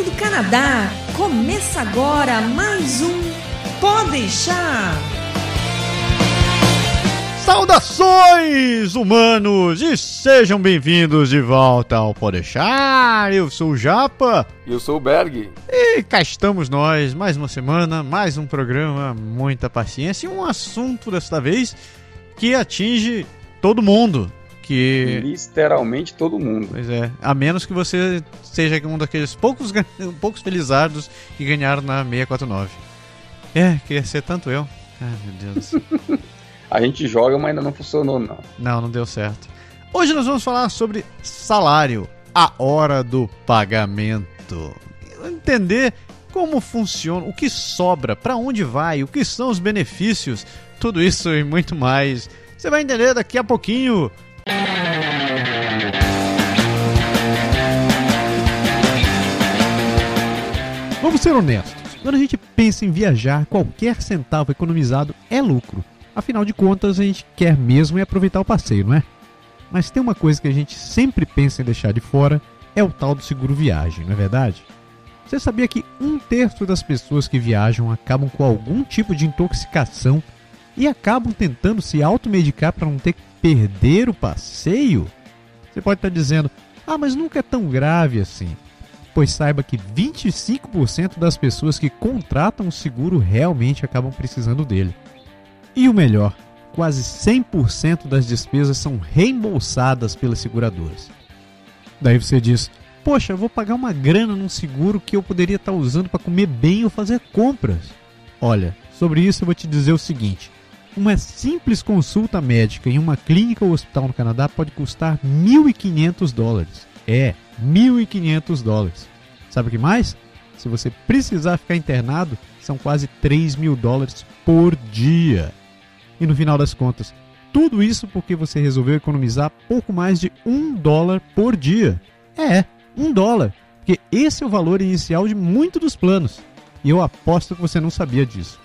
direto do Canadá. Começa agora mais um Pode deixar. Saudações, humanos, e sejam bem-vindos de volta ao Podeixar. Eu sou o Japa. E eu sou o Berg. E cá estamos nós, mais uma semana, mais um programa, muita paciência e um assunto desta vez que atinge todo mundo. Que... Literalmente todo mundo. Pois é, a menos que você seja um daqueles poucos, poucos felizardos que ganharam na 649. É, queria ser tanto eu. Ai, meu Deus. A gente joga, mas ainda não funcionou, não. Não, não deu certo. Hoje nós vamos falar sobre salário, a hora do pagamento. Entender como funciona, o que sobra, para onde vai, o que são os benefícios, tudo isso e muito mais. Você vai entender daqui a pouquinho. Vamos ser honestos. Quando a gente pensa em viajar, qualquer centavo economizado é lucro. Afinal de contas, a gente quer mesmo é aproveitar o passeio, não é? Mas tem uma coisa que a gente sempre pensa em deixar de fora, é o tal do seguro viagem, não é verdade? Você sabia que um terço das pessoas que viajam acabam com algum tipo de intoxicação e acabam tentando se automedicar para não ter perder o passeio? Você pode estar dizendo, ah, mas nunca é tão grave assim. Pois saiba que 25% das pessoas que contratam o seguro realmente acabam precisando dele. E o melhor, quase 100% das despesas são reembolsadas pelas seguradoras. Daí você diz: Poxa, vou pagar uma grana num seguro que eu poderia estar usando para comer bem ou fazer compras. Olha, sobre isso eu vou te dizer o seguinte: uma simples consulta médica em uma clínica ou hospital no Canadá pode custar 1.500 dólares. É, 1.500 dólares. Sabe o que mais? Se você precisar ficar internado, são quase 3 mil dólares por dia. E no final das contas, tudo isso porque você resolveu economizar pouco mais de um dólar por dia. É, um dólar. Porque esse é o valor inicial de muitos dos planos. E eu aposto que você não sabia disso.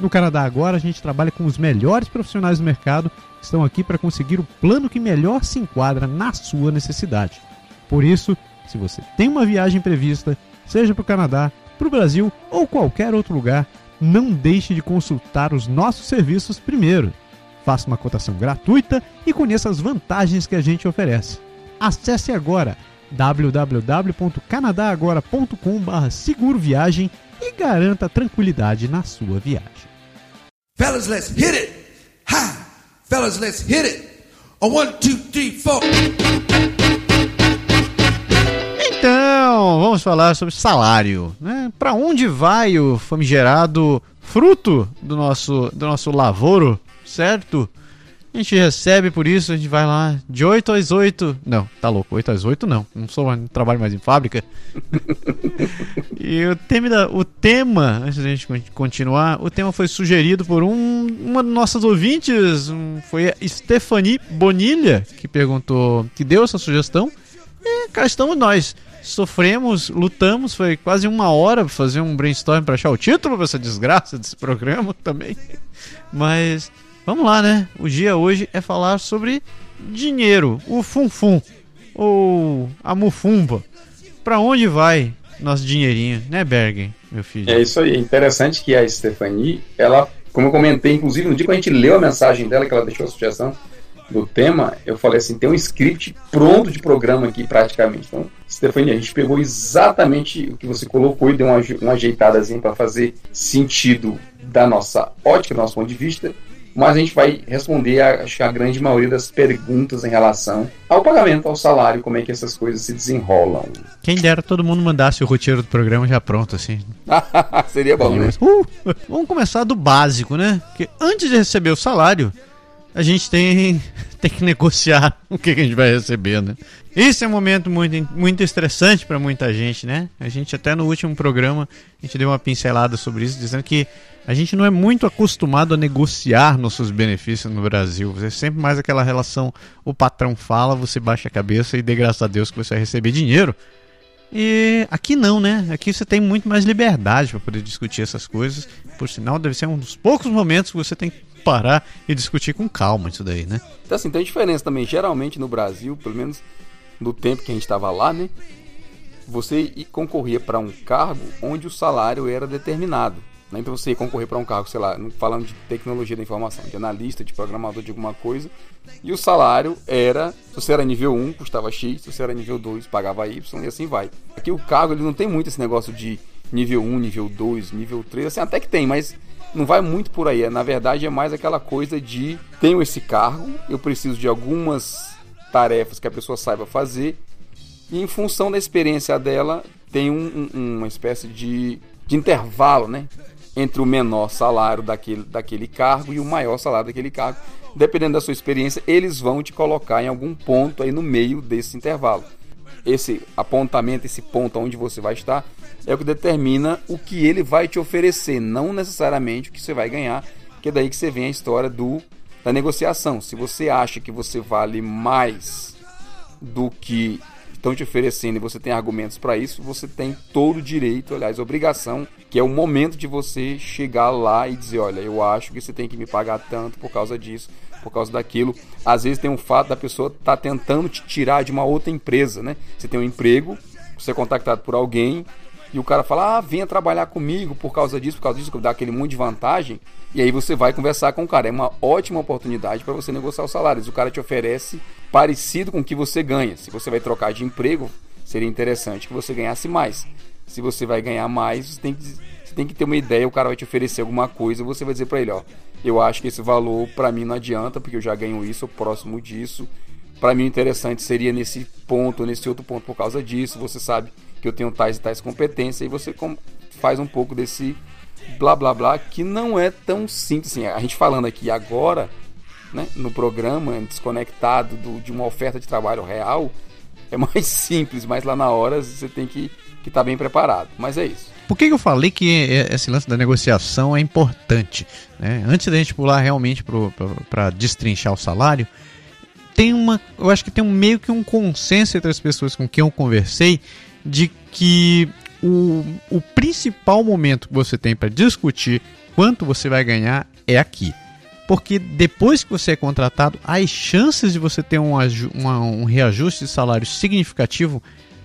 No Canadá agora a gente trabalha com os melhores profissionais do mercado que estão aqui para conseguir o plano que melhor se enquadra na sua necessidade. Por isso, se você tem uma viagem prevista, seja para o Canadá, para o Brasil ou qualquer outro lugar, não deixe de consultar os nossos serviços primeiro. Faça uma cotação gratuita e conheça as vantagens que a gente oferece. Acesse agora www.canadagora.com.br seguro viagem e garanta tranquilidade na sua viagem. Fellas, let's hit it! Ha! Fellas, let's hit it! A one, two, three, four. Então, vamos falar sobre salário. Né? Para onde vai o famigerado fruto do nosso, do nosso lavoro, certo? A gente recebe por isso, a gente vai lá de 8 às 8. Não, tá louco, 8 às 8 não. Não sou não trabalho mais em fábrica. e o tema, da, o tema, antes da gente continuar, o tema foi sugerido por um, uma de nossas ouvintes, um, foi a Stephanie Bonilha, que perguntou, que deu essa sugestão. E cá estamos nós sofremos, lutamos, foi quase uma hora pra fazer um brainstorm para achar o título pra essa desgraça desse programa também. Mas vamos lá, né? O dia hoje é falar sobre dinheiro, o funfum ou a mufumba. Para onde vai nosso dinheirinho, né, Bergen, meu filho? É isso aí. É interessante que a Stephanie, ela, como eu comentei, inclusive no dia que a gente leu a mensagem dela, que ela deixou a sugestão, do tema, eu falei assim, tem um script pronto de programa aqui praticamente. Então, Stefania, a gente pegou exatamente o que você colocou e deu uma, uma ajeitadazinha para fazer sentido da nossa ótica, do nosso ponto de vista, mas a gente vai responder a, acho que a grande maioria das perguntas em relação ao pagamento, ao salário, como é que essas coisas se desenrolam. Quem dera todo mundo mandasse o roteiro do programa já pronto, assim. Seria bom, né? Uh, vamos começar do básico, né? Porque antes de receber o salário, a gente tem, tem que negociar o que, a gente vai receber, né? Esse é um momento muito, muito estressante para muita gente, né? A gente até no último programa a gente deu uma pincelada sobre isso, dizendo que a gente não é muito acostumado a negociar nossos benefícios no Brasil. Você é sempre mais aquela relação, o patrão fala, você baixa a cabeça e dê graças a Deus que você vai receber dinheiro. E aqui não, né? Aqui você tem muito mais liberdade para poder discutir essas coisas. Por sinal, deve ser um dos poucos momentos que você tem parar e discutir com calma isso daí, né? Então, assim, tem diferença também. Geralmente no Brasil, pelo menos no tempo que a gente estava lá, né? você concorria para um cargo onde o salário era determinado. Né? Então você ia concorrer para um cargo, sei lá, falando de tecnologia da informação, de analista, de programador de alguma coisa, e o salário era, se você era nível 1, custava X, se você era nível 2, pagava Y, e assim vai. Aqui o cargo ele não tem muito esse negócio de nível 1, nível 2, nível 3, assim, até que tem, mas não vai muito por aí. Na verdade, é mais aquela coisa de tenho esse cargo, eu preciso de algumas tarefas que a pessoa saiba fazer, e em função da experiência dela, tem um, um, uma espécie de, de intervalo, né? entre o menor salário daquele, daquele cargo e o maior salário daquele cargo. Dependendo da sua experiência, eles vão te colocar em algum ponto aí no meio desse intervalo. Esse apontamento, esse ponto onde você vai estar, é o que determina o que ele vai te oferecer, não necessariamente o que você vai ganhar, que é daí que você vem a história do da negociação. Se você acha que você vale mais do que estão te oferecendo e você tem argumentos para isso, você tem todo o direito, aliás, obrigação, que é o momento de você chegar lá e dizer, olha, eu acho que você tem que me pagar tanto por causa disso, por causa daquilo. Às vezes tem um fato da pessoa estar tá tentando te tirar de uma outra empresa, né? Você tem um emprego, você é contactado por alguém e o cara fala, ah, venha trabalhar comigo por causa disso, por causa disso, dá aquele monte de vantagem, e aí você vai conversar com o cara. É uma ótima oportunidade para você negociar os salários. O cara te oferece parecido com o que você ganha. Se você vai trocar de emprego, seria interessante que você ganhasse mais. Se você vai ganhar mais, você tem que, você tem que ter uma ideia, o cara vai te oferecer alguma coisa, você vai dizer para ele, ó, eu acho que esse valor para mim não adianta, porque eu já ganho isso, próximo disso. Para mim interessante seria nesse ponto, nesse outro ponto por causa disso, você sabe que eu tenho tais e tais competências, e você faz um pouco desse blá blá blá que não é tão simples assim. A gente falando aqui agora, né, no programa, desconectado do, de uma oferta de trabalho real, é mais simples, mas lá na hora você tem que estar tá bem preparado. Mas é isso. Por que, eu falei que esse lance da negociação é importante? Né? Antes da gente pular realmente para destrinchar o salário, tem uma. Eu acho que tem um meio que um consenso entre as pessoas com quem eu conversei de que o, o principal momento que você tem para discutir quanto você vai ganhar é aqui. Porque depois que você é contratado, as chances de você ter um, uma, um reajuste de salário significativo,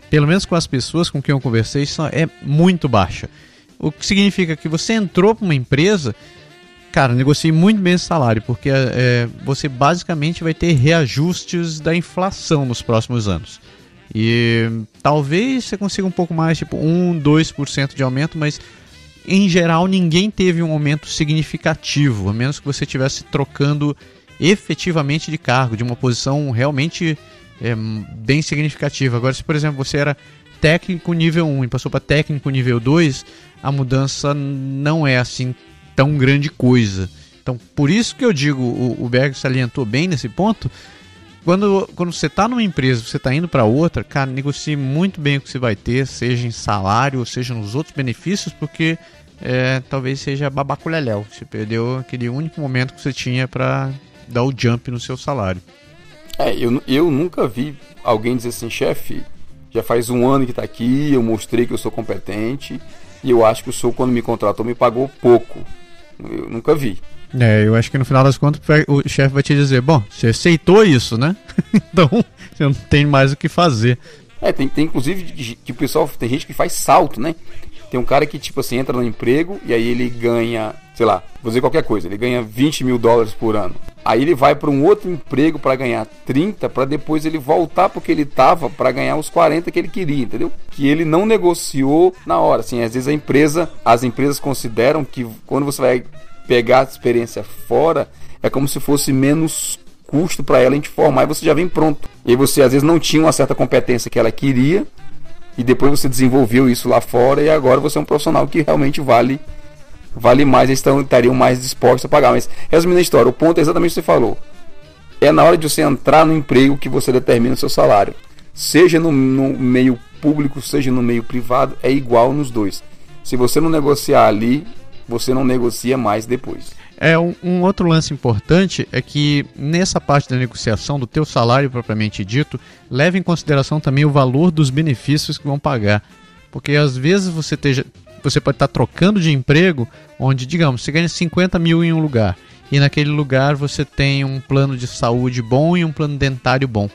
pelo menos com as pessoas com quem eu conversei, é muito baixa. O que significa que você entrou para uma empresa, cara, negocie muito bem esse salário, porque é, você basicamente vai ter reajustes da inflação nos próximos anos. E talvez você consiga um pouco mais, tipo 1, 2% de aumento, mas em geral ninguém teve um aumento significativo, a menos que você estivesse trocando efetivamente de cargo, de uma posição realmente é, bem significativa. Agora, se por exemplo você era técnico nível 1 e passou para técnico nível 2, a mudança não é assim tão grande coisa. Então, por isso que eu digo, o, o Berg salientou bem nesse ponto, quando, quando você está numa empresa, você está indo para outra, cara, negocie muito bem o que você vai ter, seja em salário, ou seja nos outros benefícios, porque é, talvez seja babaculhelhéu. Você perdeu aquele único momento que você tinha para dar o jump no seu salário. É, eu, eu nunca vi alguém dizer assim, chefe, já faz um ano que está aqui, eu mostrei que eu sou competente, e eu acho que o senhor, quando me contratou, me pagou pouco. Eu nunca vi. É, eu acho que no final das contas o chefe vai te dizer, bom, você aceitou isso, né? então você não tem mais o que fazer. É, tem, tem inclusive que o pessoal, tem gente que faz salto, né? Tem um cara que, tipo assim, entra no emprego e aí ele ganha, sei lá, vou dizer qualquer coisa, ele ganha 20 mil dólares por ano. Aí ele vai para um outro emprego para ganhar 30, para depois ele voltar porque ele tava para ganhar os 40 que ele queria, entendeu? Que ele não negociou na hora. Assim, às vezes a empresa, as empresas consideram que quando você vai pegar a experiência fora, é como se fosse menos custo para ela a gente formar e você já vem pronto. E você às vezes não tinha uma certa competência que ela queria e depois você desenvolveu isso lá fora e agora você é um profissional que realmente vale vale mais, eles estariam mais dispostos a pagar. Mas resumindo a história, o ponto é exatamente o que você falou. É na hora de você entrar no emprego que você determina o seu salário. Seja no, no meio público, seja no meio privado, é igual nos dois. Se você não negociar ali, você não negocia mais depois. É um, um, outro lance importante é que nessa parte da negociação do teu salário propriamente dito, leve em consideração também o valor dos benefícios que vão pagar, porque às vezes você esteja, você pode estar trocando de emprego, onde digamos você ganha 50 mil em um lugar e naquele lugar você tem um plano de saúde bom e um plano dentário bom.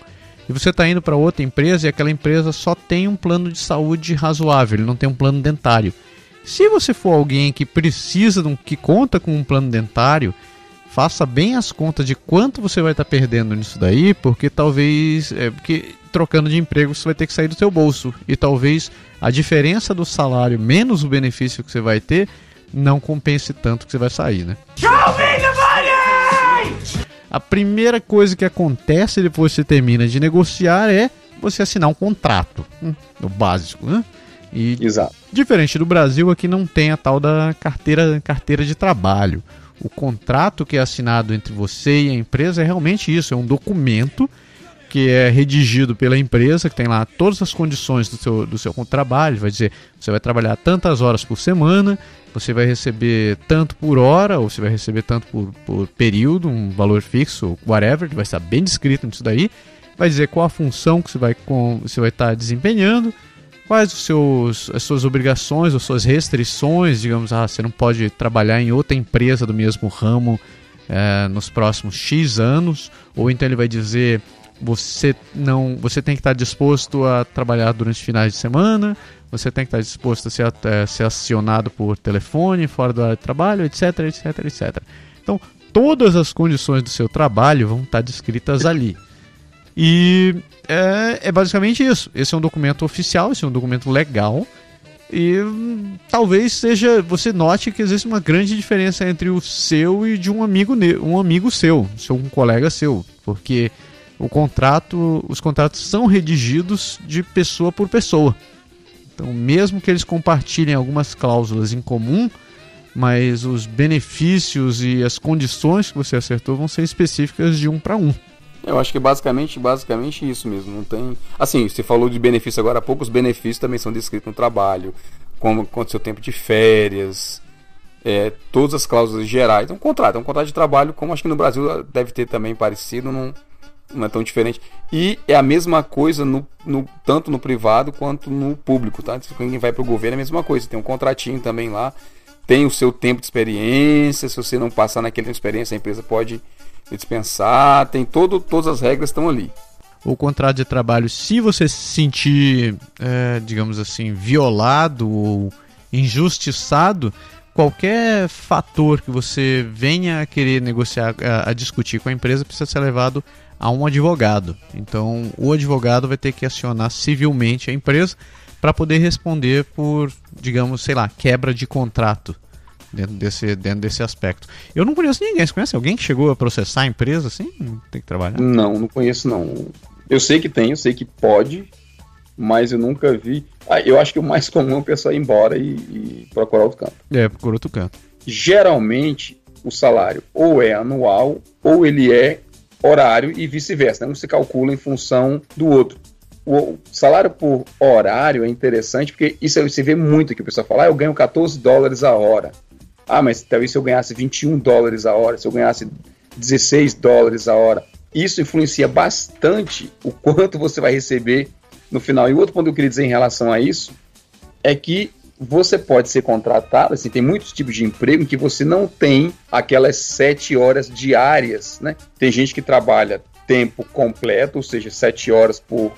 e você está indo para outra empresa e aquela empresa só tem um plano de saúde razoável, ele não tem um plano dentário. Se você for alguém que precisa, de um, que conta com um plano dentário, faça bem as contas de quanto você vai estar tá perdendo nisso daí, porque talvez, é, porque trocando de emprego você vai ter que sair do seu bolso e talvez a diferença do salário menos o benefício que você vai ter não compense tanto que você vai sair, né? Show me the money! A primeira coisa que acontece depois que você termina de negociar é você assinar um contrato, hum, o básico, né? E Exato. diferente do Brasil, aqui não tem a tal da carteira, carteira de trabalho. O contrato que é assinado entre você e a empresa é realmente isso, é um documento que é redigido pela empresa, que tem lá todas as condições do seu, do seu trabalho, vai dizer, você vai trabalhar tantas horas por semana, você vai receber tanto por hora, ou você vai receber tanto por, por período, um valor fixo, whatever, que vai estar bem descrito nisso daí, vai dizer qual a função que você vai, com, você vai estar desempenhando, quais os seus, as suas obrigações, as suas restrições, digamos, ah, você não pode trabalhar em outra empresa do mesmo ramo é, nos próximos X anos, ou então ele vai dizer você não você tem que estar disposto a trabalhar durante finais de semana você tem que estar disposto a ser, eh, ser acionado por telefone fora da área de trabalho etc etc etc então todas as condições do seu trabalho vão estar descritas ali e é, é basicamente isso esse é um documento oficial esse é um documento legal e hum, talvez seja você note que existe uma grande diferença entre o seu e de um amigo um amigo seu, seu um colega seu, porque o contrato, os contratos são redigidos de pessoa por pessoa. Então, mesmo que eles compartilhem algumas cláusulas em comum, mas os benefícios e as condições que você acertou vão ser específicas de um para um. Eu acho que basicamente, basicamente isso mesmo. Não tem. Assim, você falou de benefício agora há pouco, os benefícios também são descritos no trabalho, como quanto seu tempo de férias, é, todas as cláusulas gerais. É um contrato, é um contrato de trabalho, como acho que no Brasil deve ter também parecido, não, não é tão diferente. E é a mesma coisa no, no tanto no privado quanto no público, tá? Quem vai para o governo é a mesma coisa. Tem um contratinho também lá, tem o seu tempo de experiência. Se você não passar naquele tempo de experiência, a empresa pode dispensar. Tem todo, todas as regras estão ali. O contrato de trabalho, se você se sentir, é, digamos assim, violado ou injustiçado, qualquer fator que você venha a querer negociar, a, a discutir com a empresa, precisa ser levado a um advogado. Então, o advogado vai ter que acionar civilmente a empresa para poder responder por, digamos, sei lá, quebra de contrato dentro desse, dentro desse aspecto. Eu não conheço ninguém. Você conhece alguém que chegou a processar a empresa assim? Tem que trabalhar? Não, não conheço não. Eu sei que tem, eu sei que pode, mas eu nunca vi. Ah, eu acho que o mais comum é o pessoal ir embora e, e procurar outro canto. É, procurar outro canto. Geralmente, o salário ou é anual ou ele é horário e vice-versa. Né? Um se calcula em função do outro. O salário por horário é interessante porque isso você vê muito que o pessoal fala, ah, eu ganho 14 dólares a hora. Ah, mas talvez se eu ganhasse 21 dólares a hora, se eu ganhasse 16 dólares a hora. Isso influencia bastante o quanto você vai receber no final. E outro ponto que eu queria dizer em relação a isso é que você pode ser contratado, assim, tem muitos tipos de emprego em que você não tem aquelas sete horas diárias, né? Tem gente que trabalha tempo completo, ou seja, sete horas por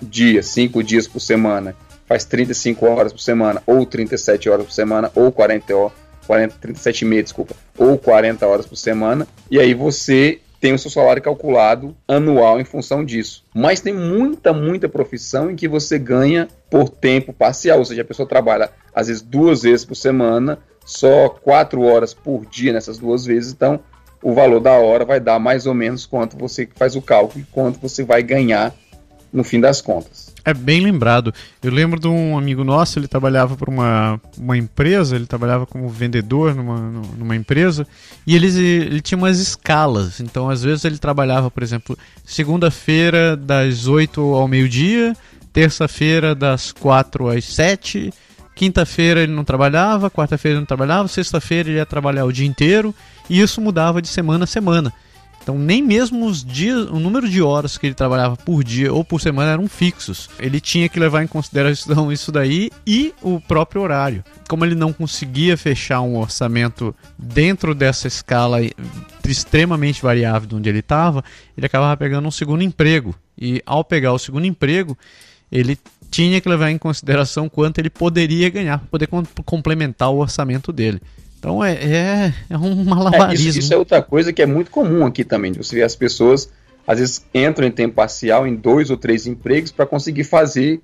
dia, cinco dias por semana, faz 35 horas por semana, ou 37 horas por semana, ou 40 horas, 40, 37 meses, desculpa, ou 40 horas por semana, e aí você tem o seu salário calculado anual em função disso. Mas tem muita, muita profissão em que você ganha por tempo parcial, ou seja, a pessoa trabalha às vezes duas vezes por semana, só quatro horas por dia nessas duas vezes, então o valor da hora vai dar mais ou menos quanto você faz o cálculo e quanto você vai ganhar no fim das contas. É bem lembrado. Eu lembro de um amigo nosso, ele trabalhava para uma, uma empresa, ele trabalhava como vendedor numa, numa empresa, e ele, ele tinha umas escalas. Então, às vezes, ele trabalhava, por exemplo, segunda-feira das 8 ao meio-dia, terça-feira das 4 às 7, quinta-feira ele não trabalhava, quarta-feira ele não trabalhava, sexta-feira ele ia trabalhar o dia inteiro, e isso mudava de semana a semana. Então nem mesmo os dias, o número de horas que ele trabalhava por dia ou por semana eram fixos. Ele tinha que levar em consideração isso daí e o próprio horário. Como ele não conseguia fechar um orçamento dentro dessa escala extremamente variável de onde ele estava, ele acabava pegando um segundo emprego. E ao pegar o segundo emprego, ele tinha que levar em consideração quanto ele poderia ganhar para poder complementar o orçamento dele. Então é, é, é um malabarismo. É, isso, isso, é outra coisa que é muito comum aqui também. Você vê as pessoas, às vezes, entram em tempo parcial em dois ou três empregos para conseguir fazer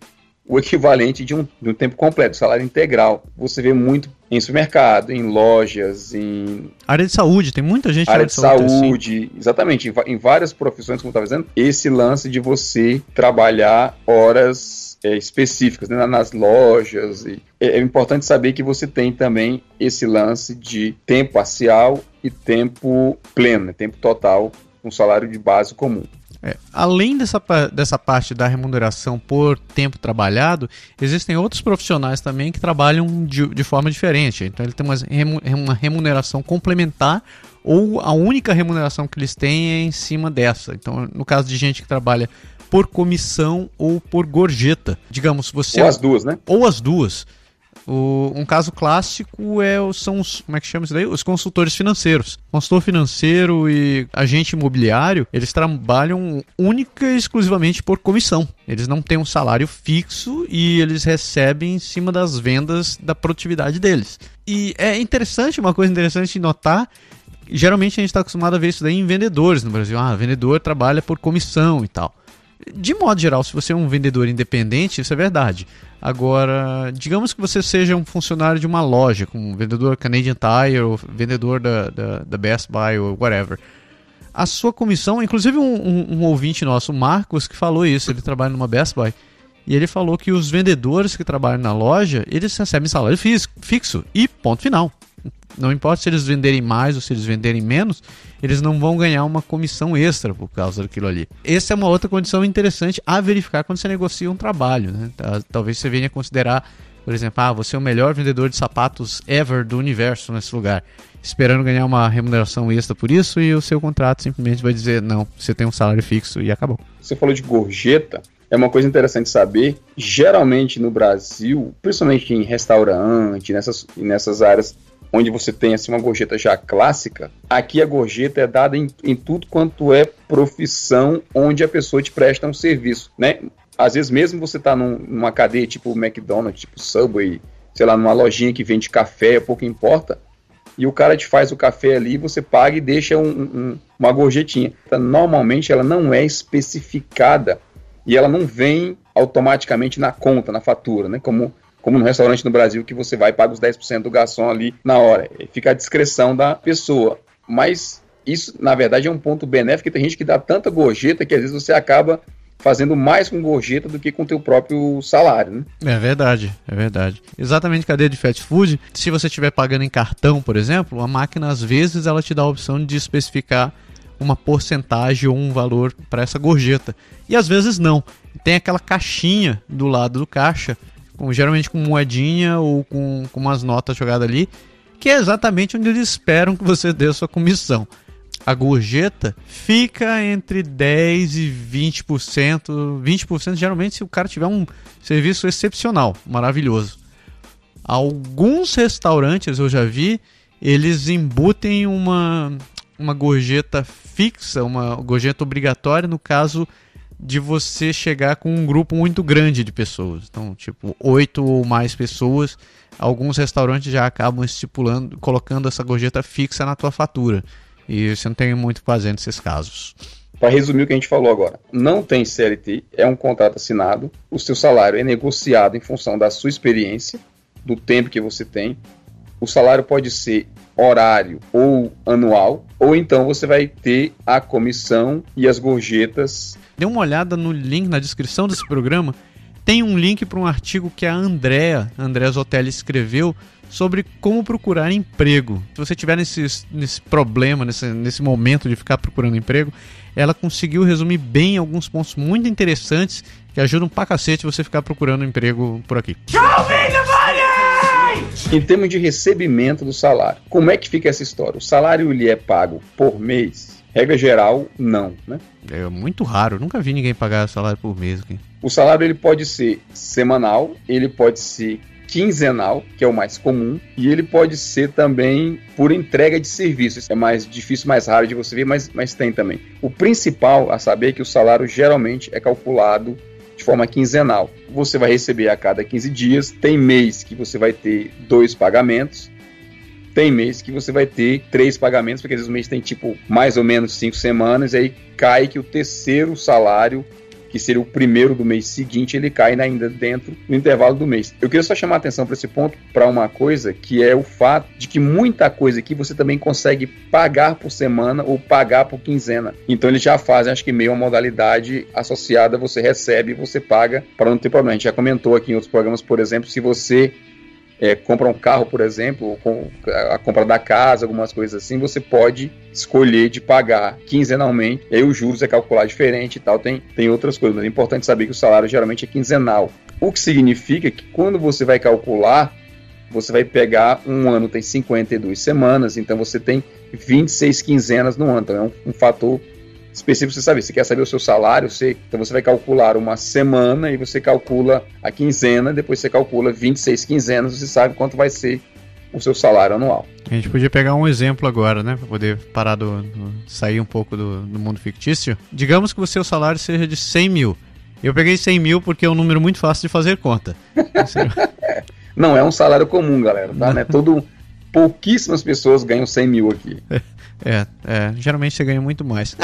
o equivalente de um, de um tempo completo, salário integral. Você vê muito em supermercado, em lojas, em. Área de saúde, tem muita gente área, área de saúde. saúde assim. Exatamente, em, em, várias profissões, como eu estava dizendo, esse lance de você trabalhar horas é, específicas né, nas lojas. E é, é importante saber que você tem também esse lance de tempo parcial e tempo pleno, né, tempo total, um salário de base comum. É, além dessa, dessa parte da remuneração por tempo trabalhado, existem outros profissionais também que trabalham de, de forma diferente. Então ele tem uma, remuneração complementar ou a única remuneração que eles têm é em cima dessa. Então, no caso de gente que trabalha por comissão ou por gorjeta, digamos, você ou as duas, né? Ou as duas. O, um caso clássico é, são os, como é que chama isso daí? Os consultores financeiros. Consultor financeiro e agente imobiliário, eles trabalham única e exclusivamente por comissão. Eles não têm um salário fixo e eles recebem em cima das vendas da produtividade deles. E é interessante, uma coisa interessante de notar geralmente a gente está acostumado a ver isso daí em vendedores no Brasil. Ah, vendedor trabalha por comissão e tal. De modo geral, se você é um vendedor independente, isso é verdade. Agora, digamos que você seja um funcionário de uma loja, como um vendedor Canadian Tire, ou vendedor da, da, da Best Buy, ou whatever. A sua comissão, inclusive um, um, um ouvinte nosso, o Marcos, que falou isso, ele trabalha numa Best Buy, e ele falou que os vendedores que trabalham na loja, eles recebem salário fixo e ponto final. Não importa se eles venderem mais ou se eles venderem menos, eles não vão ganhar uma comissão extra por causa daquilo ali. Essa é uma outra condição interessante a verificar quando você negocia um trabalho. Né? Talvez você venha considerar, por exemplo, ah, você é o melhor vendedor de sapatos ever do universo nesse lugar, esperando ganhar uma remuneração extra por isso, e o seu contrato simplesmente vai dizer: não, você tem um salário fixo e acabou. Você falou de gorjeta. É uma coisa interessante saber. Geralmente no Brasil, principalmente em restaurante, nessas, nessas áreas onde você tem assim uma gorjeta já clássica, aqui a gorjeta é dada em, em tudo quanto é profissão onde a pessoa te presta um serviço, né? Às vezes mesmo você tá num, numa cadeia tipo McDonald's, tipo Subway, sei lá, numa lojinha que vende café, pouco importa, e o cara te faz o café ali, você paga e deixa um, um, uma gorjetinha. Então, normalmente ela não é especificada e ela não vem automaticamente na conta, na fatura, né? Como como no restaurante no Brasil, que você vai e paga os 10% do garçom ali na hora. Fica a discreção da pessoa. Mas isso, na verdade, é um ponto benéfico, tem gente que dá tanta gorjeta que às vezes você acaba fazendo mais com gorjeta do que com teu próprio salário, né? É verdade, é verdade. Exatamente cadeia de fast food, se você estiver pagando em cartão, por exemplo, a máquina às vezes ela te dá a opção de especificar uma porcentagem ou um valor para essa gorjeta. E às vezes não. Tem aquela caixinha do lado do caixa com, geralmente com moedinha ou com, com umas notas jogadas ali, que é exatamente onde eles esperam que você dê a sua comissão. A gorjeta fica entre 10 e 20%, 20% geralmente se o cara tiver um serviço excepcional, maravilhoso. Alguns restaurantes eu já vi, eles embutem uma, uma gorjeta fixa, uma gorjeta obrigatória no caso de você chegar com um grupo muito grande de pessoas. Então, tipo, oito ou mais pessoas. Alguns restaurantes já acabam estipulando, colocando essa gorjeta fixa na tua fatura. E você não tem muito fazer nesses casos. Para resumir o que a gente falou agora, não tem CLT, é um contrato assinado, o seu salário é negociado em função da sua experiência, do tempo que você tem. O salário pode ser horário ou anual, ou então você vai ter a comissão e as gorjetas Dê uma olhada no link na descrição desse programa. Tem um link para um artigo que a Andrea, Andrea Zotelli, escreveu sobre como procurar emprego. Se você tiver nesse, nesse problema, nesse, nesse momento de ficar procurando emprego, ela conseguiu resumir bem alguns pontos muito interessantes que ajudam pra cacete você ficar procurando emprego por aqui. Show me the money! Em termos de recebimento do salário, como é que fica essa história? O salário ele é pago por mês regra geral, não, né? É muito raro, nunca vi ninguém pagar salário por mês aqui. O salário ele pode ser semanal, ele pode ser quinzenal, que é o mais comum, e ele pode ser também por entrega de serviços. É mais difícil, mais raro de você ver, mas, mas tem também. O principal a saber é que o salário geralmente é calculado de forma quinzenal. Você vai receber a cada 15 dias, tem mês que você vai ter dois pagamentos, tem mês que você vai ter três pagamentos, porque às vezes o mês tem tipo mais ou menos cinco semanas, e aí cai que o terceiro salário que seria o primeiro do mês seguinte, ele cai ainda dentro do intervalo do mês. Eu queria só chamar a atenção para esse ponto, para uma coisa, que é o fato de que muita coisa aqui você também consegue pagar por semana ou pagar por quinzena. Então eles já fazem, acho que meio uma modalidade associada, você recebe, você paga, para não ter problema. A gente já comentou aqui em outros programas, por exemplo, se você é, compra um carro, por exemplo, com a compra da casa, algumas coisas assim, você pode escolher de pagar quinzenalmente, e aí os juros é calcular diferente e tal, tem, tem outras coisas, mas é importante saber que o salário geralmente é quinzenal. O que significa que quando você vai calcular, você vai pegar um ano tem 52 semanas, então você tem 26 quinzenas no ano, então é um, um fator específico você saber. Você quer saber o seu salário, você, então você vai calcular uma semana e você calcula a quinzena, depois você calcula 26 quinzenas, você sabe quanto vai ser o seu salário anual. A gente podia pegar um exemplo agora, né, para poder parar do, do, sair um pouco do, do mundo fictício. Digamos que o seu salário seja de 100 mil. Eu peguei 100 mil porque é um número muito fácil de fazer conta. Não é um salário comum, galera, tá? Né? Todo, pouquíssimas pessoas ganham 100 mil aqui. É, é, geralmente você ganha muito mais.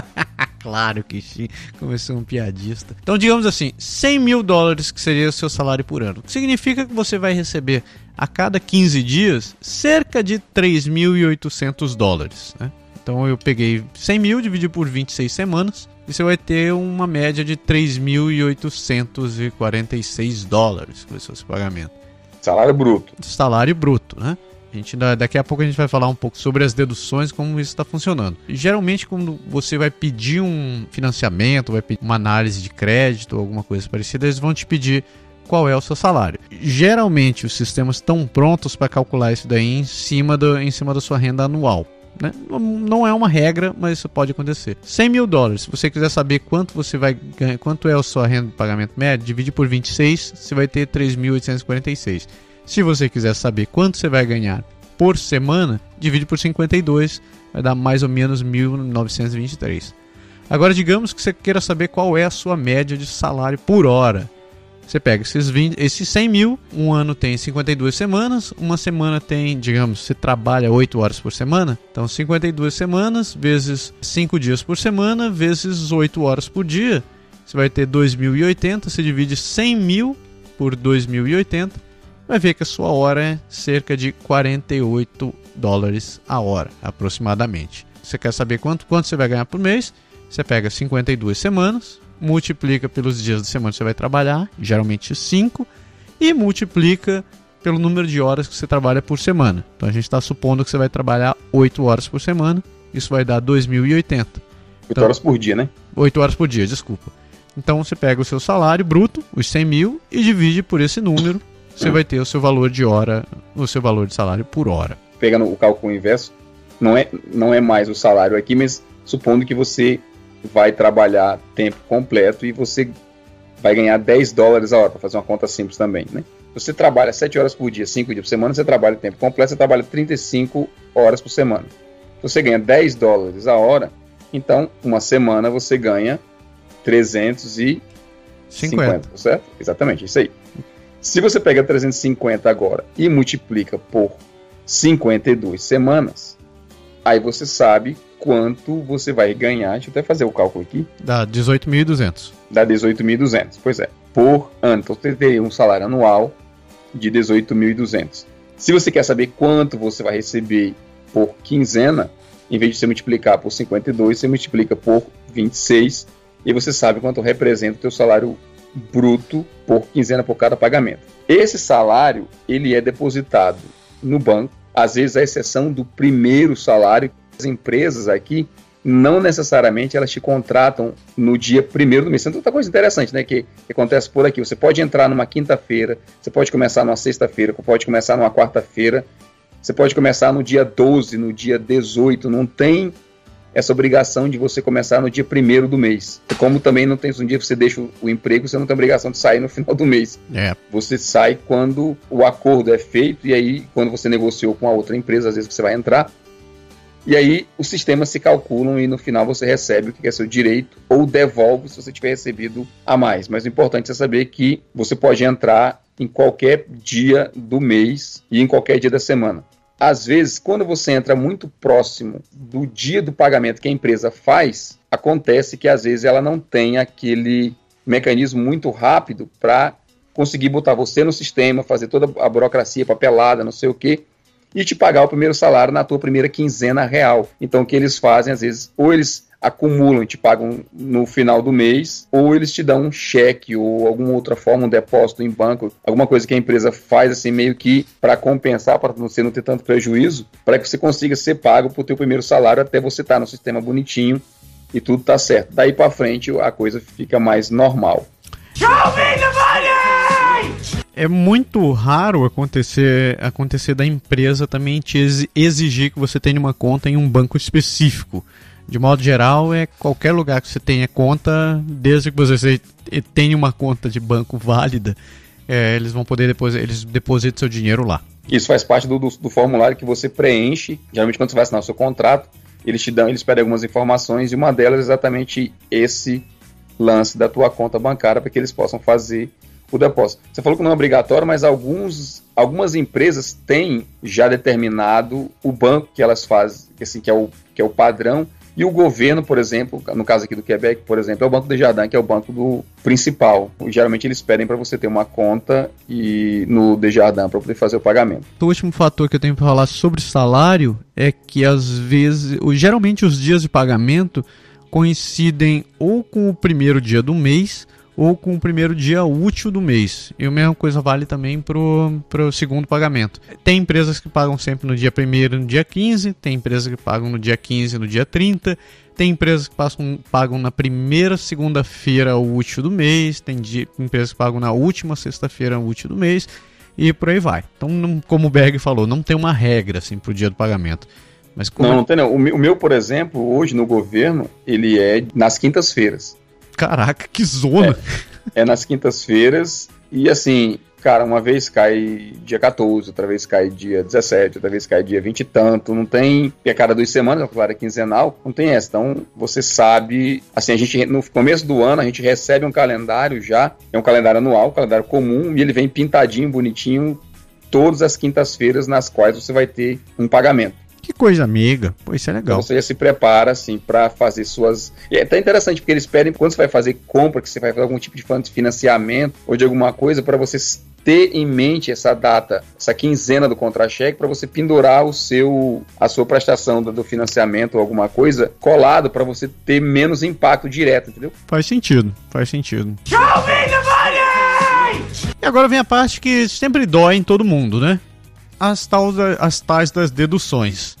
claro que sim, começou um piadista. Então, digamos assim, 100 mil dólares que seria o seu salário por ano. Significa que você vai receber a cada 15 dias cerca de 3.800 dólares, né? Então eu peguei 100 mil, dividi por 26 semanas, e você vai ter uma média de 3.846 dólares com esse pagamento. Salário bruto. Salário bruto, né? A gente, daqui a pouco a gente vai falar um pouco sobre as deduções, como isso está funcionando. Geralmente, quando você vai pedir um financiamento, vai pedir uma análise de crédito ou alguma coisa parecida, eles vão te pedir qual é o seu salário. Geralmente, os sistemas estão prontos para calcular isso daí em cima, do, em cima da sua renda anual. Né? Não é uma regra, mas isso pode acontecer. 100 mil dólares. Se você quiser saber quanto você vai ganhar, quanto é a sua renda de pagamento médio, divide por 26, você vai ter 3.846. Se você quiser saber quanto você vai ganhar por semana, divide por 52, vai dar mais ou menos 1923. Agora digamos que você queira saber qual é a sua média de salário por hora. Você pega esses, 20, esses 100 mil, um ano tem 52 semanas, uma semana tem, digamos, você trabalha 8 horas por semana, então 52 semanas vezes 5 dias por semana, vezes 8 horas por dia, você vai ter 2.080, você divide 100 mil por 2.080, vai ver que a sua hora é cerca de 48 dólares a hora, aproximadamente. Você quer saber quanto, quanto você vai ganhar por mês? Você pega 52 semanas, multiplica pelos dias da semana que você vai trabalhar, geralmente 5, e multiplica pelo número de horas que você trabalha por semana. Então a gente está supondo que você vai trabalhar 8 horas por semana, isso vai dar 2.080. 8 então, horas por dia, né? 8 horas por dia, desculpa. Então você pega o seu salário bruto, os 100 mil, e divide por esse número você vai ter o seu valor de hora, o seu valor de salário por hora. Pegando o cálculo inverso, não é, não é mais o salário aqui, mas supondo que você vai trabalhar tempo completo e você vai ganhar 10 dólares a hora, para fazer uma conta simples também, né? Você trabalha 7 horas por dia, 5 dias por semana, você trabalha tempo completo, você trabalha 35 horas por semana. Você ganha 10 dólares a hora, então uma semana você ganha 350, 50. certo? Exatamente, isso aí. Se você pega 350 agora e multiplica por 52 semanas, aí você sabe quanto você vai ganhar. Deixa eu até fazer o cálculo aqui. Dá 18.200. Dá 18.200, pois é. Por ano. Então você teria um salário anual de 18.200. Se você quer saber quanto você vai receber por quinzena, em vez de você multiplicar por 52, você multiplica por 26 e você sabe quanto representa o teu salário bruto por quinzena por cada pagamento. Esse salário ele é depositado no banco, às vezes à exceção do primeiro salário. As empresas aqui não necessariamente elas te contratam no dia primeiro do mês. Então, outra coisa interessante, né, que, que acontece por aqui. Você pode entrar numa quinta-feira, você pode começar numa sexta-feira, pode começar numa quarta-feira, você pode começar no dia 12, no dia 18, não tem essa obrigação de você começar no dia primeiro do mês. Como também não tem um dia que você deixa o emprego, você não tem obrigação de sair no final do mês. É. Você sai quando o acordo é feito e aí quando você negociou com a outra empresa, às vezes você vai entrar. E aí os sistemas se calculam e no final você recebe o que é seu direito ou devolve se você tiver recebido a mais. Mas o importante é saber que você pode entrar em qualquer dia do mês e em qualquer dia da semana às vezes, quando você entra muito próximo do dia do pagamento que a empresa faz, acontece que às vezes ela não tem aquele mecanismo muito rápido para conseguir botar você no sistema, fazer toda a burocracia papelada, não sei o quê, e te pagar o primeiro salário na tua primeira quinzena real. Então, o que eles fazem, às vezes, ou eles acumulam e te pagam no final do mês, ou eles te dão um cheque ou alguma outra forma, um depósito em banco, alguma coisa que a empresa faz assim meio que para compensar, para você não ter tanto prejuízo, para que você consiga ser pago por teu primeiro salário até você estar tá no sistema bonitinho e tudo tá certo. Daí para frente a coisa fica mais normal. Show me the money! É muito raro acontecer, acontecer da empresa também te exigir que você tenha uma conta em um banco específico de modo geral, é qualquer lugar que você tenha conta, desde que você tenha uma conta de banco válida, é, eles vão poder depois eles depositam seu dinheiro lá. Isso faz parte do, do, do, formulário que você preenche. Geralmente, quando você vai assinar o seu contrato, eles te dão, eles pedem algumas informações e uma delas é exatamente esse lance da tua conta bancária para que eles possam fazer o depósito. Você falou que não é obrigatório, mas alguns, algumas empresas têm já determinado o banco que elas fazem, assim, que é o, que é o padrão e o governo, por exemplo, no caso aqui do Quebec, por exemplo, é o Banco de Jardin, que é o banco do principal. Geralmente eles pedem para você ter uma conta e no Desjardins para poder fazer o pagamento. O último fator que eu tenho para falar sobre salário é que às vezes, geralmente os dias de pagamento coincidem ou com o primeiro dia do mês ou com o primeiro dia útil do mês. E a mesma coisa vale também para o segundo pagamento. Tem empresas que pagam sempre no dia 1 no dia 15, tem empresas que pagam no dia 15 no dia 30, tem empresas que passam, pagam na primeira segunda-feira útil do mês, tem dia, empresas que pagam na última sexta-feira útil do mês e por aí vai. Então, não, como o Berg falou, não tem uma regra assim, para o dia do pagamento. Mas como... Não, não tem não. O meu, o meu, por exemplo, hoje no governo, ele é nas quintas-feiras. Caraca, que zona! É, é nas quintas-feiras e assim, cara, uma vez cai dia 14, outra vez cai dia 17, outra vez cai dia 20 e tanto, não tem, é cada duas semanas, claro, é quinzenal, não tem essa. Então, você sabe, assim, a gente, no começo do ano, a gente recebe um calendário já, é um calendário anual, um calendário comum, e ele vem pintadinho, bonitinho, todas as quintas-feiras nas quais você vai ter um pagamento. Que coisa amiga. Pô, isso é legal. Então você já se prepara, assim, para fazer suas. E é até interessante, porque eles pedem, quando você vai fazer compra, que você vai fazer algum tipo de financiamento ou de alguma coisa, para você ter em mente essa data, essa quinzena do contra-cheque, para você pendurar o seu, a sua prestação do, do financiamento ou alguma coisa colado para você ter menos impacto direto, entendeu? Faz sentido, faz sentido. Show me the money! E agora vem a parte que sempre dói em todo mundo, né? As, tal, as tais das deduções.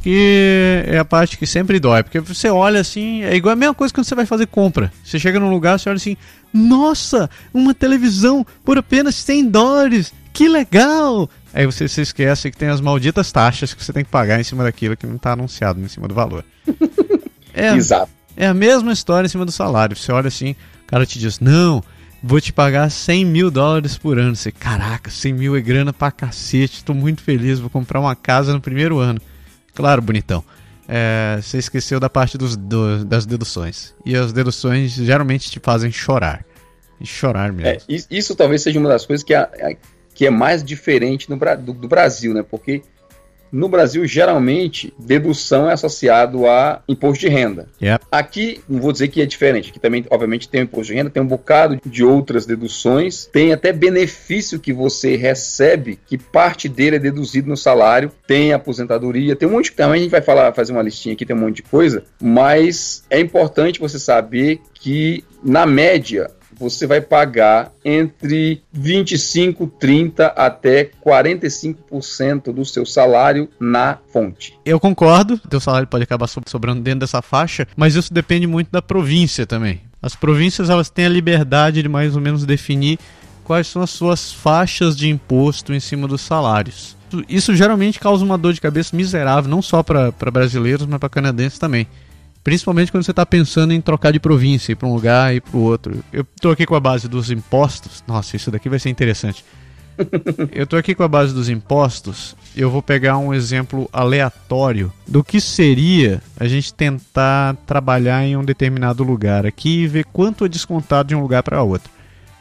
Que é a parte que sempre dói, porque você olha assim, é igual a mesma coisa quando você vai fazer compra. Você chega num lugar, você olha assim, nossa, uma televisão por apenas 100 dólares, que legal! Aí você se esquece que tem as malditas taxas que você tem que pagar em cima daquilo que não está anunciado em cima do valor. É, Exato. É a mesma história em cima do salário. Você olha assim, o cara te diz, não, vou te pagar 100 mil dólares por ano. Você, caraca, 100 mil é grana pra cacete, estou muito feliz, vou comprar uma casa no primeiro ano. Claro, bonitão. É, você esqueceu da parte dos, do, das deduções. E as deduções geralmente te fazem chorar. E chorar mesmo. É, isso talvez seja uma das coisas que é, que é mais diferente no, do, do Brasil, né? Porque no Brasil, geralmente, dedução é associado a imposto de renda. Yep. Aqui, não vou dizer que é diferente. Aqui também, obviamente, tem o imposto de renda, tem um bocado de outras deduções, tem até benefício que você recebe, que parte dele é deduzido no salário, tem aposentadoria, tem um monte de. Também a gente vai falar, fazer uma listinha aqui, tem um monte de coisa, mas é importante você saber que, na média, você vai pagar entre 25, 30 até 45% do seu salário na fonte. Eu concordo, teu salário pode acabar sobrando dentro dessa faixa, mas isso depende muito da província também. As províncias elas têm a liberdade de mais ou menos definir quais são as suas faixas de imposto em cima dos salários. Isso geralmente causa uma dor de cabeça miserável, não só para brasileiros, mas para canadenses também. Principalmente quando você está pensando em trocar de província, ir para um lugar e para o outro. Eu estou aqui com a base dos impostos. Nossa, isso daqui vai ser interessante. eu estou aqui com a base dos impostos. Eu vou pegar um exemplo aleatório do que seria a gente tentar trabalhar em um determinado lugar aqui e ver quanto é descontado de um lugar para outro.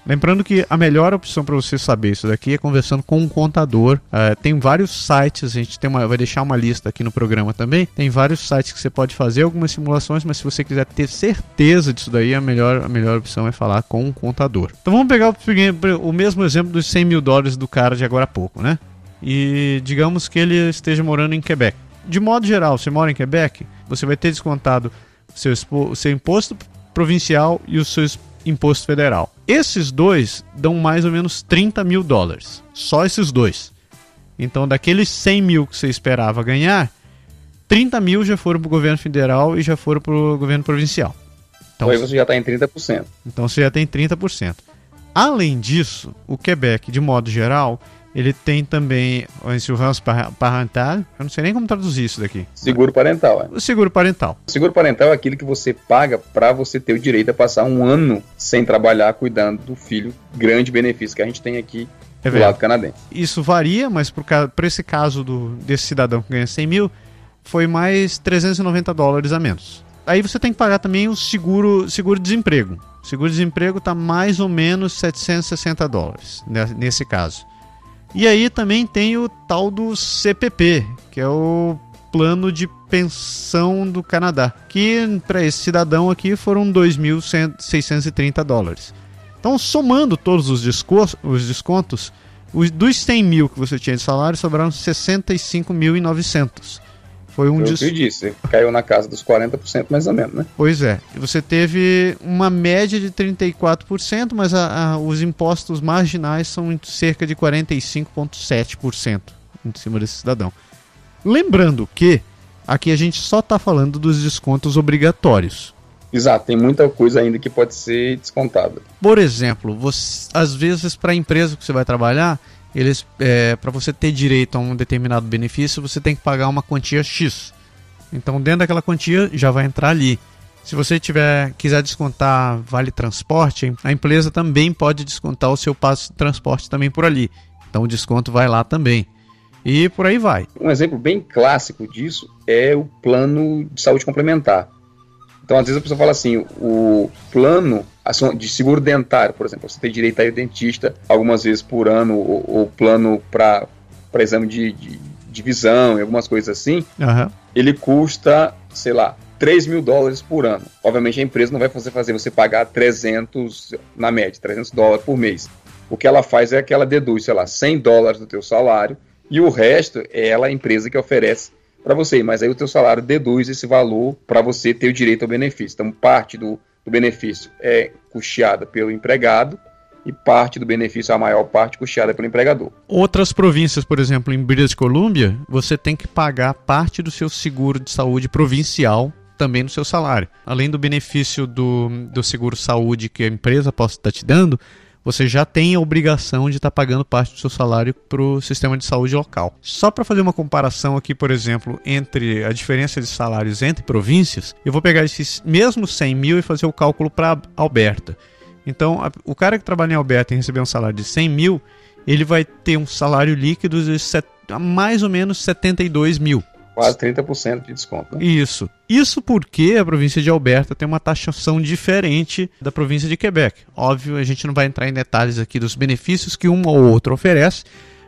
Lembrando que a melhor opção para você saber isso daqui é conversando com um contador. Uh, tem vários sites, a gente tem uma, vai deixar uma lista aqui no programa também. Tem vários sites que você pode fazer algumas simulações, mas se você quiser ter certeza disso daí, a melhor, a melhor opção é falar com um contador. Então vamos pegar o, o mesmo exemplo dos 100 mil dólares do cara de agora a pouco, né? E digamos que ele esteja morando em Quebec. De modo geral, você mora em Quebec, você vai ter descontado seu, seu imposto provincial e o seu imposto federal. Esses dois dão mais ou menos 30 mil dólares. Só esses dois. Então, daqueles 100 mil que você esperava ganhar, 30 mil já foram para o governo federal e já foram para o governo provincial. Então, aí você já está em 30%. Então você já tem 30%. Além disso, o Quebec, de modo geral, ele tem também o insurance parental. Eu não sei nem como traduzir isso daqui. Seguro parental, é. O seguro parental. O seguro parental é aquilo que você paga para você ter o direito a passar um ano sem trabalhar cuidando do filho. Grande benefício que a gente tem aqui é do lado canadense. Isso varia, mas para esse caso do, desse cidadão que ganha 100 mil, foi mais 390 dólares a menos. Aí você tem que pagar também o seguro seguro desemprego. O seguro desemprego está mais ou menos 760 dólares nesse caso. E aí também tem o tal do CPP, que é o plano de pensão do Canadá, que para esse cidadão aqui foram 2.630 dólares. Então, somando todos os, descontos, os descontos, os, dos 100 mil que você tinha de salário, sobraram 65.900. Foi um des... Eu disse, caiu na casa dos 40% mais ou menos, né? Pois é. Você teve uma média de 34%, mas a, a, os impostos marginais são cerca de 45,7% em cima desse cidadão. Lembrando que aqui a gente só está falando dos descontos obrigatórios. Exato, tem muita coisa ainda que pode ser descontada. Por exemplo, você, às vezes para a empresa que você vai trabalhar, eles é, para você ter direito a um determinado benefício, você tem que pagar uma quantia X. Então, dentro daquela quantia já vai entrar ali. Se você tiver quiser descontar vale transporte, a empresa também pode descontar o seu passo de transporte também por ali. Então o desconto vai lá também. E por aí vai. Um exemplo bem clássico disso é o plano de saúde complementar. Então, às vezes a pessoa fala assim: o plano de seguro dentário, por exemplo, você tem direito a ir ao dentista algumas vezes por ano, ou, ou plano para exame de, de, de, visão e algumas coisas assim, uhum. ele custa, sei lá, 3 mil dólares por ano. Obviamente a empresa não vai fazer, fazer você pagar 300, na média, 300 dólares por mês. O que ela faz é que ela deduz, sei lá, 100 dólares do teu salário e o resto é ela a empresa que oferece para você, mas aí o teu salário deduz esse valor para você ter o direito ao benefício. Então, parte do, do benefício é custeada pelo empregado e parte do benefício, a maior parte, custeada pelo empregador. Outras províncias, por exemplo, em British Columbia, você tem que pagar parte do seu seguro de saúde provincial também no seu salário. Além do benefício do, do seguro saúde que a empresa possa estar te dando, você já tem a obrigação de estar tá pagando parte do seu salário para o sistema de saúde local. Só para fazer uma comparação aqui, por exemplo, entre a diferença de salários entre províncias, eu vou pegar esses mesmos 100 mil e fazer o cálculo para Alberta. Então, a, o cara que trabalha em Alberta e receber um salário de 100 mil, ele vai ter um salário líquido de set, mais ou menos 72 mil. Quase 30% de desconto. Né? Isso. Isso porque a província de Alberta tem uma taxação diferente da província de Quebec. Óbvio, a gente não vai entrar em detalhes aqui dos benefícios que uma ou outra oferece,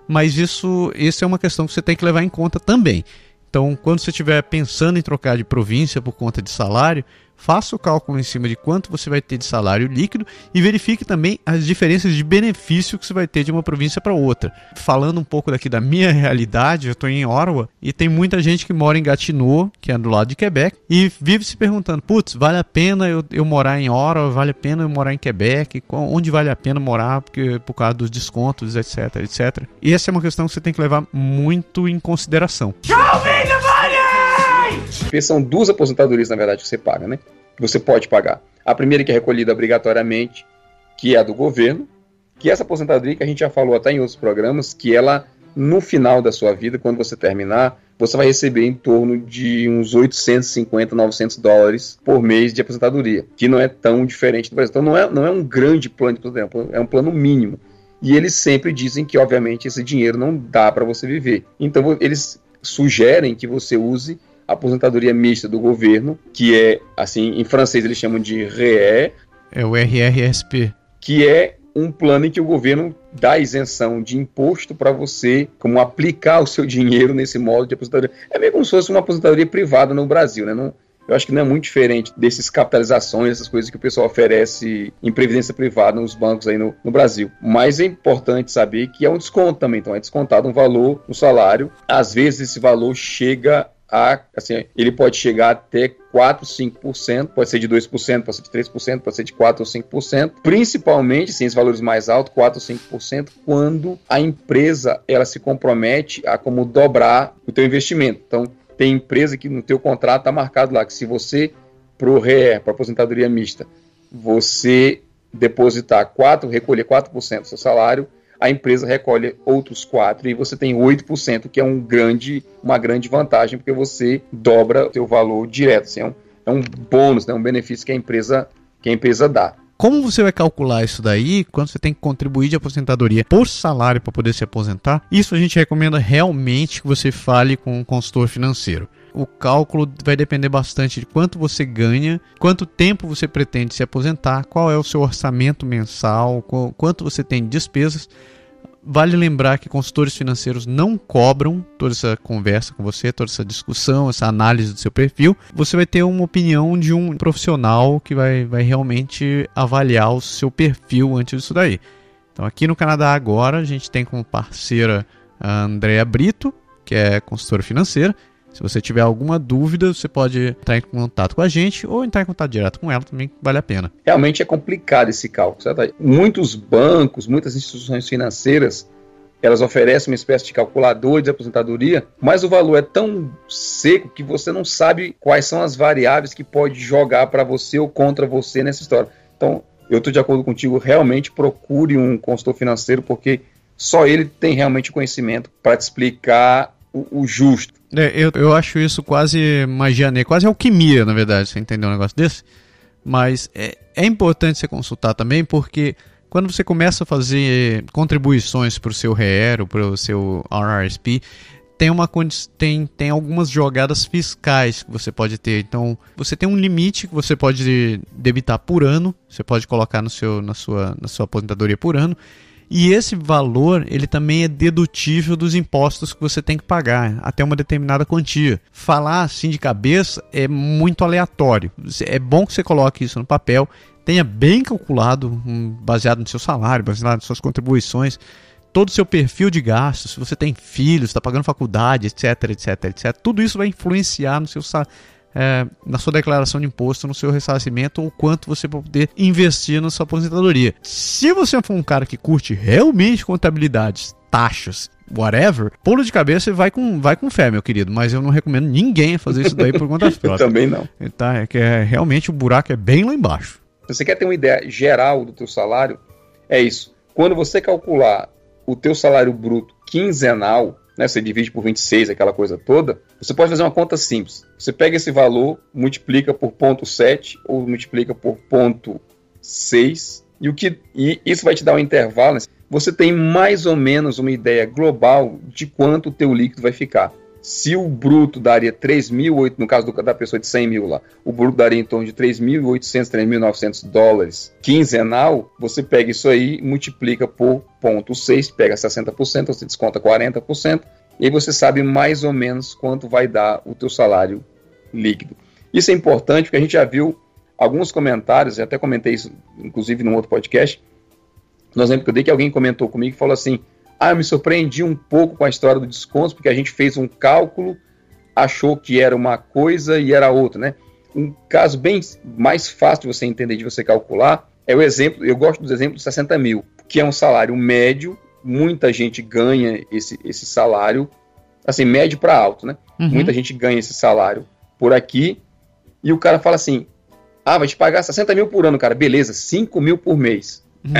mas isso, isso é uma questão que você tem que levar em conta também. Então, quando você estiver pensando em trocar de província por conta de salário, faça o cálculo em cima de quanto você vai ter de salário líquido e verifique também as diferenças de benefício que você vai ter de uma província para outra. Falando um pouco daqui da minha realidade, eu estou em Ottawa e tem muita gente que mora em Gatineau, que é do lado de Quebec, e vive se perguntando: putz, vale a pena eu, eu morar em Ottawa? Vale a pena eu morar em Quebec? Onde vale a pena morar porque, por causa dos descontos, etc, etc. E essa é uma questão que você tem que levar muito em consideração. Show me são duas aposentadorias, na verdade, que você paga, né? Você pode pagar. A primeira que é recolhida obrigatoriamente, que é a do governo, que é essa aposentadoria que a gente já falou até em outros programas, que ela no final da sua vida, quando você terminar, você vai receber em torno de uns 850, 900 dólares por mês de aposentadoria, que não é tão diferente do Brasil. Então não é, não é um grande plano de exemplo, é um plano mínimo. E eles sempre dizem que, obviamente, esse dinheiro não dá para você viver. Então eles sugerem que você use aposentadoria mista do governo, que é, assim, em francês eles chamam de RE. É o RRSP. Que é um plano em que o governo dá isenção de imposto para você, como aplicar o seu dinheiro nesse modo de aposentadoria. É meio como se fosse uma aposentadoria privada no Brasil, né? Não, eu acho que não é muito diferente desses capitalizações, essas coisas que o pessoal oferece em previdência privada nos bancos aí no, no, Brasil. Mas é importante saber que é um desconto também, então é descontado um valor no salário. Às vezes esse valor chega a, assim, ele pode chegar até 4, 5%, pode ser de 2%, pode ser de 3%, pode ser de 4 ou 5%, principalmente, sim, esses valores mais altos, 4 ou 5%, quando a empresa ela se compromete a como dobrar o teu investimento. Então, tem empresa que no teu contrato está marcado lá que se você, pro RE, para aposentadoria mista, você depositar 4, recolher 4% do seu salário, a empresa recolhe outros 4 e você tem 8%, que é um grande, uma grande vantagem, porque você dobra o seu valor direto. Assim, é, um, é um bônus, né, um benefício que a empresa, que a empresa dá. Como você vai calcular isso daí, quando você tem que contribuir de aposentadoria por salário para poder se aposentar? Isso a gente recomenda realmente que você fale com um consultor financeiro. O cálculo vai depender bastante de quanto você ganha, quanto tempo você pretende se aposentar, qual é o seu orçamento mensal, quanto você tem de despesas Vale lembrar que consultores financeiros não cobram toda essa conversa com você, toda essa discussão, essa análise do seu perfil. Você vai ter uma opinião de um profissional que vai, vai realmente avaliar o seu perfil antes disso daí. Então, aqui no Canadá agora, a gente tem como parceira a Andrea Brito, que é consultora financeira, se você tiver alguma dúvida, você pode entrar em contato com a gente ou entrar em contato direto com ela também, vale a pena. Realmente é complicado esse cálculo. Certo? Muitos bancos, muitas instituições financeiras, elas oferecem uma espécie de calculador de aposentadoria, mas o valor é tão seco que você não sabe quais são as variáveis que pode jogar para você ou contra você nessa história. Então, eu estou de acordo contigo, realmente procure um consultor financeiro, porque só ele tem realmente conhecimento para te explicar o, o justo. É, eu, eu acho isso quase magia negra, quase alquimia, na verdade, você entendeu um negócio desse? Mas é, é importante você consultar também, porque quando você começa a fazer contribuições para o seu REER para o seu RRSP, tem, uma, tem, tem algumas jogadas fiscais que você pode ter. Então, você tem um limite que você pode debitar por ano, você pode colocar no seu, na, sua, na sua aposentadoria por ano, e esse valor, ele também é dedutível dos impostos que você tem que pagar, até uma determinada quantia. Falar assim de cabeça é muito aleatório. É bom que você coloque isso no papel, tenha bem calculado, baseado no seu salário, baseado nas suas contribuições, todo o seu perfil de gastos, se você tem filhos, está pagando faculdade, etc, etc, etc. Tudo isso vai influenciar no seu salário é, na sua declaração de imposto, no seu ressarcimento, ou quanto você vai poder investir na sua aposentadoria. Se você for um cara que curte realmente contabilidades, taxas whatever, pulo de cabeça e vai com, vai com fé, meu querido. Mas eu não recomendo ninguém fazer isso daí por conta própria. Também não. Tá, é que é, realmente o buraco é bem lá embaixo. Se você quer ter uma ideia geral do teu salário, é isso. Quando você calcular o teu salário bruto quinzenal, né, você divide por 26, aquela coisa toda, você pode fazer uma conta simples. Você pega esse valor, multiplica por ponto 7 ou multiplica por ponto 6, e, o que, e isso vai te dar um intervalo. Né? Você tem mais ou menos uma ideia global de quanto o teu líquido vai ficar. Se o bruto daria 3.800, no caso do, da pessoa de 100 mil lá, o bruto daria em torno de 3.800, 3.900 dólares quinzenal, você pega isso aí, multiplica por ponto 6, pega 60%, você desconta 40%, e aí você sabe mais ou menos quanto vai dar o teu salário líquido. Isso é importante porque a gente já viu alguns comentários, eu até comentei isso, inclusive, num outro podcast, no exemplo que eu dei, que alguém comentou comigo e falou assim, ah, eu me surpreendi um pouco com a história do desconto, porque a gente fez um cálculo, achou que era uma coisa e era outra, né? Um caso bem mais fácil de você entender, de você calcular, é o exemplo, eu gosto dos exemplos de 60 mil, que é um salário médio, muita gente ganha esse, esse salário, assim, médio para alto, né? Uhum. Muita gente ganha esse salário por aqui, e o cara fala assim, ah, vai te pagar 60 mil por ano, cara, beleza, 5 mil por mês. uhum.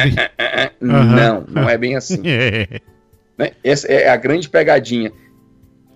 Não, não é bem assim. Né? Essa é a grande pegadinha.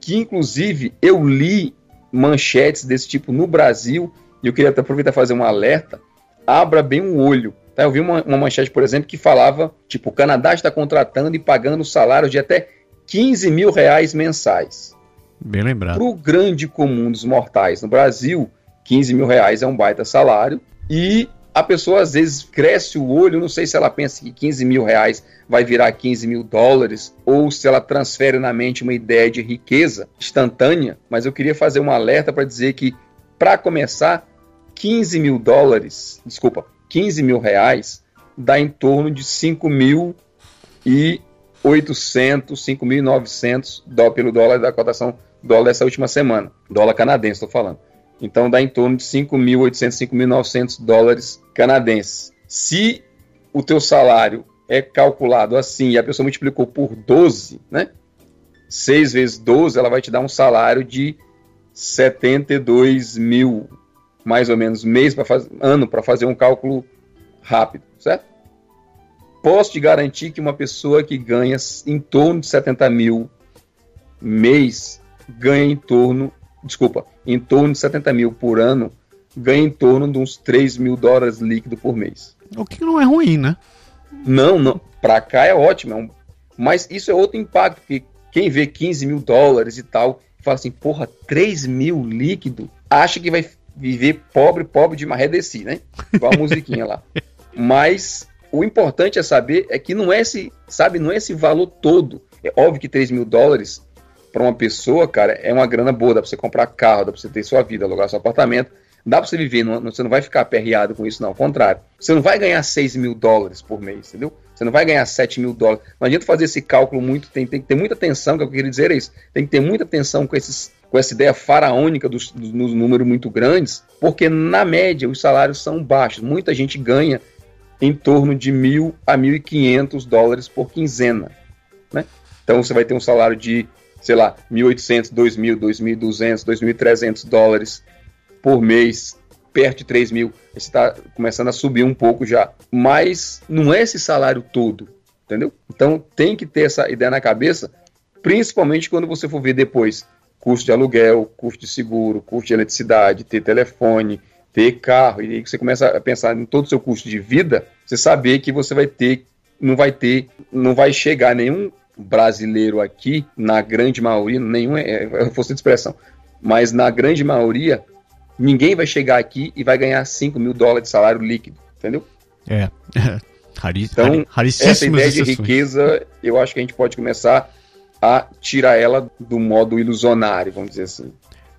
Que, inclusive, eu li manchetes desse tipo no Brasil, e eu queria até aproveitar e fazer um alerta. Abra bem um olho. Tá? Eu vi uma, uma manchete, por exemplo, que falava: tipo, o Canadá está contratando e pagando salários de até 15 mil reais mensais. Bem lembrado. Para o grande comum dos mortais no Brasil, 15 mil reais é um baita salário. E a pessoa às vezes cresce o olho, não sei se ela pensa que 15 mil reais vai virar 15 mil dólares, ou se ela transfere na mente uma ideia de riqueza instantânea, mas eu queria fazer um alerta para dizer que, para começar, 15 mil dólares, desculpa, 15 mil reais dá em torno de 5 mil e 800, 5.900 dólares pelo dólar da cotação dólar dessa última semana, dólar canadense, estou falando. Então dá em torno de 5.800, 5.900 dólares canadenses. Se o teu salário é calculado assim e a pessoa multiplicou por 12, né? 6 vezes 12, ela vai te dar um salário de 72 mil, mais ou menos, mês para ano para fazer um cálculo rápido, certo? Posso te garantir que uma pessoa que ganha em torno de 70 mil mês ganha em torno, desculpa, em torno de 70 mil por ano, ganha em torno de uns 3 mil dólares líquido por mês. O que não é ruim, né? Não, não. Pra cá é ótimo. É um... Mas isso é outro impacto, porque quem vê 15 mil dólares e tal, fala assim, porra, 3 mil líquido, acha que vai viver pobre, pobre de marredeci, né? Igual a musiquinha lá. Mas o importante é saber é que não é esse, sabe, não é esse valor todo. É óbvio que 3 mil dólares para uma pessoa, cara, é uma grana boa, dá para você comprar carro, dá para você ter sua vida, alugar seu apartamento, dá para você viver, não, você não vai ficar aperreado com isso, não, ao contrário. Você não vai ganhar 6 mil dólares por mês, entendeu? Você não vai ganhar 7 mil dólares. Não adianta fazer esse cálculo muito, tem, tem que ter muita atenção, que eu queria dizer é isso, tem que ter muita atenção com, esses, com essa ideia faraônica dos, dos, dos números muito grandes, porque na média os salários são baixos, muita gente ganha em torno de mil a mil e quinhentos dólares por quinzena, né? Então você vai ter um salário de sei lá, 1.800, 2.000, 2.200, 2.300 dólares por mês, perto de 3 mil. Está começando a subir um pouco já. Mas não é esse salário todo, entendeu? Então tem que ter essa ideia na cabeça, principalmente quando você for ver depois custo de aluguel, custo de seguro, custo de eletricidade, ter telefone, ter carro, e aí você começa a pensar em todo o seu custo de vida, você saber que você vai ter, não vai ter, não vai chegar nenhum brasileiro aqui, na grande maioria, nenhum é, é força de expressão, mas na grande maioria, ninguém vai chegar aqui e vai ganhar 5 mil dólares de salário líquido, entendeu? É. então, essa ideia de riqueza, eu acho que a gente pode começar a tirar ela do modo ilusionário, vamos dizer assim.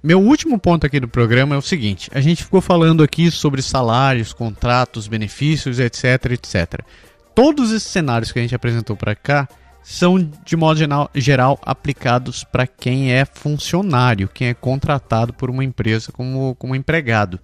Meu último ponto aqui do programa é o seguinte: a gente ficou falando aqui sobre salários, contratos, benefícios, etc, etc. Todos esses cenários que a gente apresentou para cá são, de modo geral, aplicados para quem é funcionário, quem é contratado por uma empresa como, como empregado.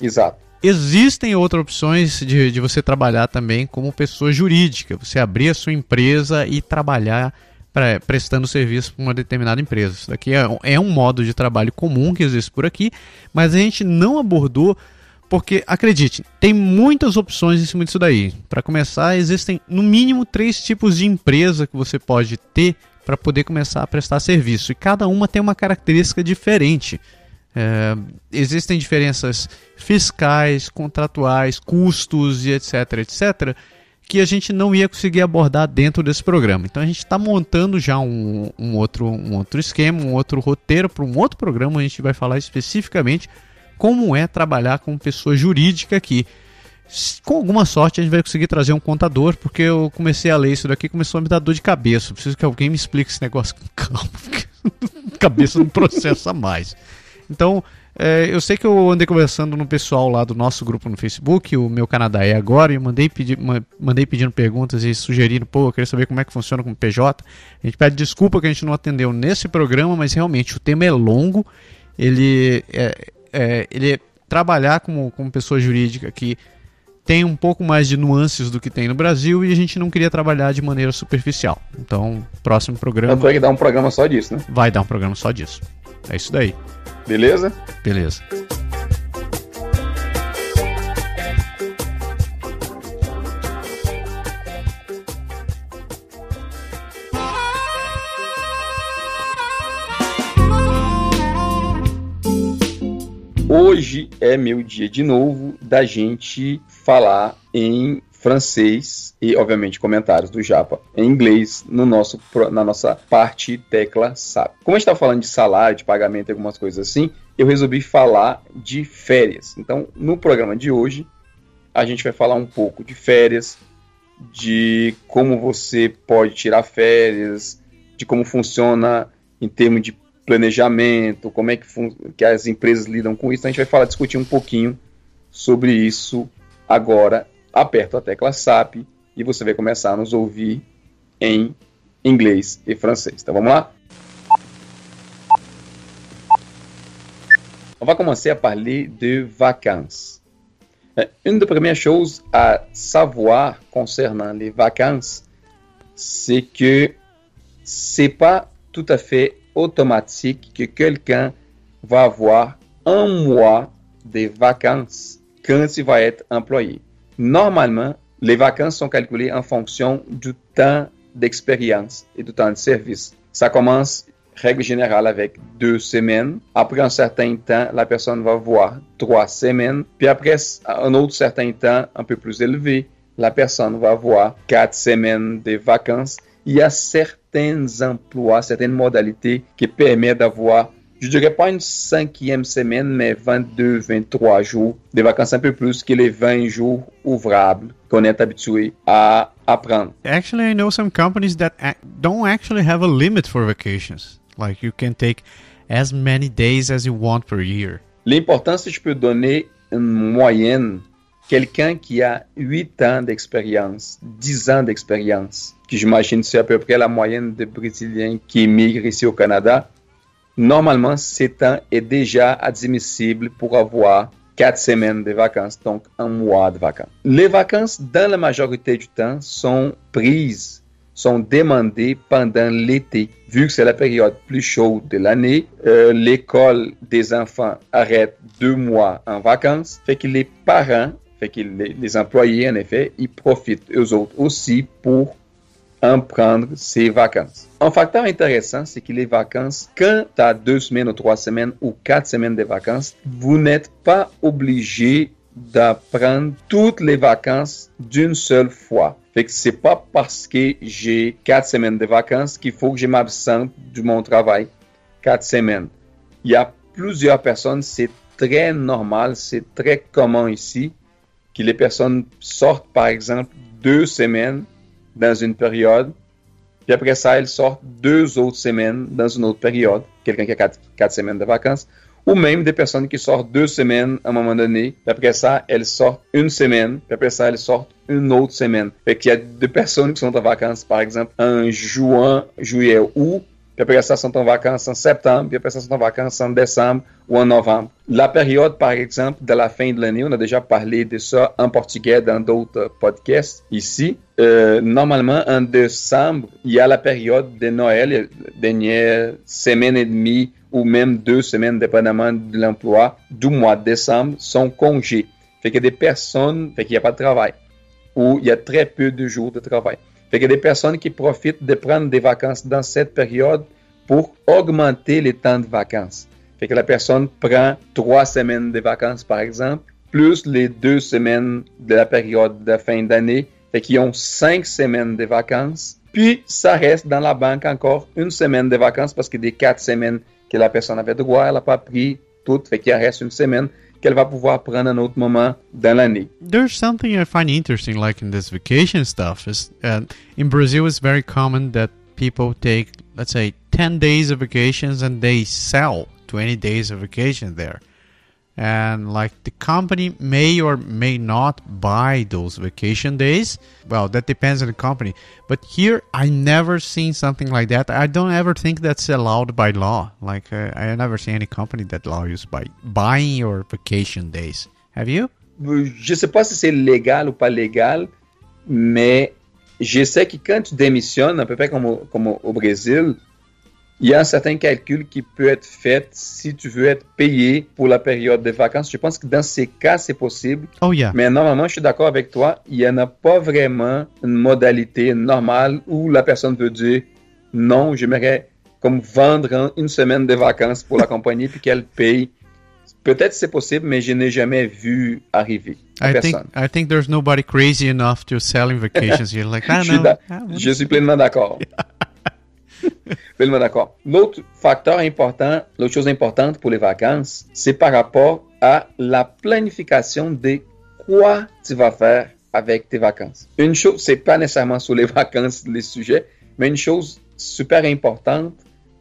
Exato. Existem outras opções de, de você trabalhar também como pessoa jurídica, você abrir a sua empresa e trabalhar pra, prestando serviço para uma determinada empresa. Isso daqui é, é um modo de trabalho comum que existe por aqui, mas a gente não abordou porque, acredite, tem muitas opções em cima disso daí. Para começar, existem no mínimo três tipos de empresa que você pode ter para poder começar a prestar serviço. E cada uma tem uma característica diferente. É, existem diferenças fiscais, contratuais, custos e etc, etc, que a gente não ia conseguir abordar dentro desse programa. Então a gente está montando já um, um, outro, um outro esquema, um outro roteiro para um outro programa. A gente vai falar especificamente como é trabalhar com pessoa jurídica aqui. Com alguma sorte a gente vai conseguir trazer um contador, porque eu comecei a ler isso daqui começou a me dar dor de cabeça. preciso que alguém me explique esse negócio com calma, cabeça não processa mais. Então, é, eu sei que eu andei conversando no pessoal lá do nosso grupo no Facebook, o meu Canadá é agora, e mandei, pedir, mandei pedindo perguntas e sugerindo, pô, eu queria saber como é que funciona com o PJ. A gente pede desculpa que a gente não atendeu nesse programa, mas realmente o tema é longo, ele é, é, ele trabalhar como, como pessoa jurídica que tem um pouco mais de nuances do que tem no Brasil e a gente não queria trabalhar de maneira superficial. Então, próximo programa. Vai dar um programa só disso, né? Vai dar um programa só disso. É isso daí. Beleza? Beleza. Hoje é meu dia de novo da gente falar em francês e, obviamente, comentários do Japa em inglês no nosso, na nossa parte tecla SAP. Como a gente está falando de salário, de pagamento e algumas coisas assim, eu resolvi falar de férias. Então, no programa de hoje, a gente vai falar um pouco de férias, de como você pode tirar férias, de como funciona em termos de planejamento, como é que, que as empresas lidam com isso. A gente vai falar, discutir um pouquinho sobre isso agora. Aperta a tecla SAP e você vai começar a nos ouvir em inglês e francês. Então vamos lá? On va commencer à parler de vacances. Une des premières choses à savoir concernant les vacances, c'est que c'est pas tout à fait automatique que quelqu'un va avoir un mois de vacances quand il va être employé. Normalement, les vacances sont calculées en fonction du temps d'expérience et du temps de service. Ça commence, règle générale, avec deux semaines. Après un certain temps, la personne va voir trois semaines. Puis après un autre certain temps un peu plus élevé, la personne va avoir quatre semaines de vacances. Il y a certains emplois, certaines modalités qui permettent d'avoir, je dirais pas une cinquième semaine, mais 22, 23 jours de vacances un peu plus que les 20 jours ouvrables qu'on est habitué à apprendre. Actually, I know some companies that don't actually have a limit for vacations. Like you can take as many days as you want per year. L'important, c'est que je peux donner une moyenne quelqu'un qui a 8 ans d'expérience, 10 ans d'expérience, que j'imagine c'est à peu près la moyenne des Brésiliens qui émigrent ici au Canada, normalement, cet temps est déjà admissible pour avoir 4 semaines de vacances, donc un mois de vacances. Les vacances, dans la majorité du temps, sont prises, sont demandées pendant l'été. Vu que c'est la période plus chaude de l'année, euh, l'école des enfants arrête deux mois en vacances, fait que les parents fait que les, employés, en effet, ils profitent eux autres aussi pour en prendre ses vacances. Un facteur intéressant, c'est que les vacances, quand tu as deux semaines ou trois semaines ou quatre semaines de vacances, vous n'êtes pas obligé d'apprendre toutes les vacances d'une seule fois. Fait que c'est pas parce que j'ai quatre semaines de vacances qu'il faut que je m'absente de mon travail quatre semaines. Il y a plusieurs personnes, c'est très normal, c'est très commun ici que les personnes sortent, par exemple, deux semaines dans une période, puis après ça, elles sortent deux autres semaines dans une autre période, quelqu'un qui a quatre, semaines de vacances, ou même des personnes qui sortent deux semaines à un moment donné, puis après ça, elles sortent une semaine, puis après ça, elles sortent une autre semaine. Fait qu'il y a des personnes qui sont en vacances, par exemple, en juin, juillet, août, puis après ça, sont en vacances en septembre, puis après ça, sont en vacances en décembre ou en novembre. La période, par exemple, de la fin de l'année, on a déjà parlé de ça en portugais dans d'autres podcasts ici. Euh, normalement, en décembre, il y a la période de Noël, dernière semaine et demie ou même deux semaines, dépendamment de l'emploi, du mois de décembre, sont congés. Fait que des personnes, fait qu'il n'y a pas de travail, ou il y a très peu de jours de travail. Fait qu'il y a des personnes qui profitent de prendre des vacances dans cette période pour augmenter les temps de vacances. Fait que la personne prend trois semaines de vacances, par exemple, plus les deux semaines de la période de fin d'année. Fait qu'ils ont cinq semaines de vacances. Puis, ça reste dans la banque encore une semaine de vacances parce que des quatre semaines que la personne avait droit, elle n'a pas pris Fait qu'il reste une semaine qu'elle va pouvoir prendre un autre moment dans l'année. There's something I find interesting, like in this vacation stuff, is uh, in Brazil it's very common that people take, let's say, 10 days of vacations and they sell 20 days of vacation there. And like the company may or may not buy those vacation days. Well, that depends on the company. But here, I never seen something like that. I don't ever think that's allowed by law. Like uh, I never see any company that allows by buying your vacation days. Have you? Je sais pas si c'est légal ou pas légal, mais je sais que quand tu démissionnes, à peu près comme au, comme au Brésil, il y a un certain calcul qui peut être fait si tu veux être payé pour la période de vacances. Je pense que dans ces cas, c'est possible. Oh yeah. Mais normalement, je suis d'accord avec toi, il n'y en a pas vraiment une modalité normale où la personne veut dire non, j'aimerais comme vendre une semaine de vacances pour la compagnie puis qu'elle paye Peut-être c'est possible, mais je n'ai jamais vu arriver. I think I think there's nobody crazy enough to selling vacations here. Like, ah, je, suis no, ah, je suis pleinement d'accord. d'accord. L'autre facteur important, l'autre chose importante pour les vacances, c'est par rapport à la planification de quoi tu vas faire avec tes vacances. Une chose, c'est pas nécessairement sur les vacances les sujets, mais une chose super importante,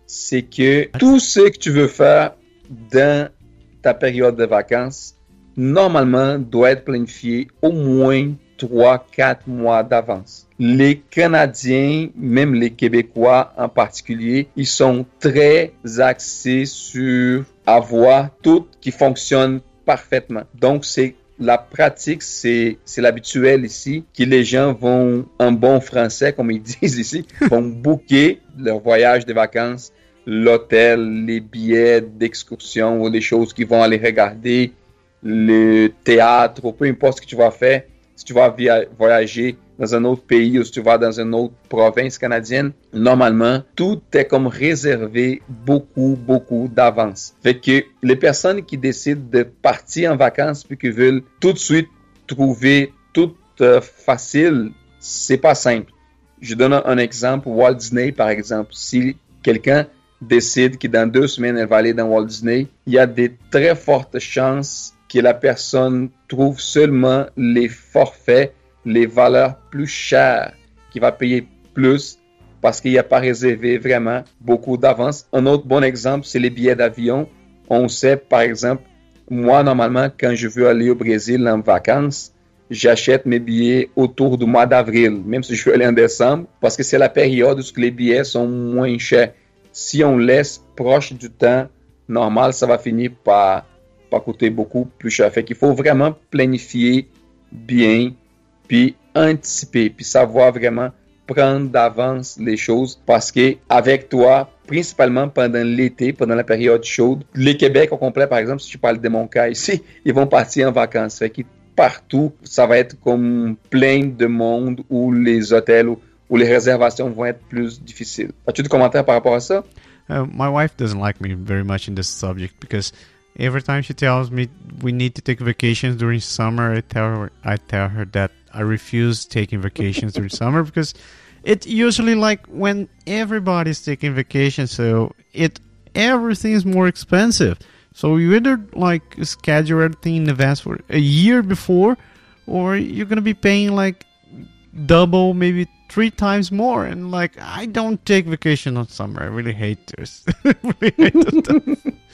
c'est que tout ce que tu veux faire dans ta période de vacances, normalement, doit être planifié au moins 3-4 mois d'avance. Les Canadiens, même les Québécois en particulier, ils sont très axés sur avoir tout qui fonctionne parfaitement. Donc, c'est la pratique, c'est, l'habituel ici, que les gens vont, en bon français, comme ils disent ici, vont booker leur voyage de vacances, l'hôtel, les billets d'excursion ou les choses qu'ils vont aller regarder, le théâtre, ou peu importe ce que tu vas faire, si tu vas voyager dans un autre pays ou si tu vas dans une autre province canadienne, normalement, tout est comme réservé beaucoup, beaucoup d'avance. Fait que les personnes qui décident de partir en vacances puis qui veulent tout de suite trouver tout euh, facile, c'est pas simple. Je donne un exemple, Walt Disney par exemple. Si quelqu'un décide que dans deux semaines elle va aller dans Walt Disney, il y a des très fortes chances que la personne trouve seulement les forfaits, les valeurs plus chères, qui va payer plus parce qu'il n'y a pas réservé vraiment beaucoup d'avance. Un autre bon exemple, c'est les billets d'avion. On sait, par exemple, moi, normalement, quand je veux aller au Brésil en vacances, j'achète mes billets autour du mois d'avril, même si je veux aller en décembre, parce que c'est la période où les billets sont moins chers. Si on laisse proche du temps normal, ça va finir par pas coûter beaucoup plus cher. Fait qu'il faut vraiment planifier bien, puis anticiper, puis savoir vraiment prendre d'avance les choses parce que avec toi, principalement pendant l'été, pendant la période chaude, les Québec au complet, par exemple, si je parle de mon cas ici, ils vont partir en vacances. Fait que partout, ça va être comme plein de monde où les hôtels ou, les réservations vont être plus difficiles. As-tu des commentaires par rapport à ça? Uh, my wife doesn't like me very much in this subject because Every time she tells me we need to take vacations during summer, I tell her I tell her that I refuse taking vacations during summer because it usually like when everybody's taking vacation, so it everything is more expensive. So you either like schedule everything in advance for a year before, or you're gonna be paying like double, maybe three times more. And like I don't take vacation on summer. I really hate this. really hate this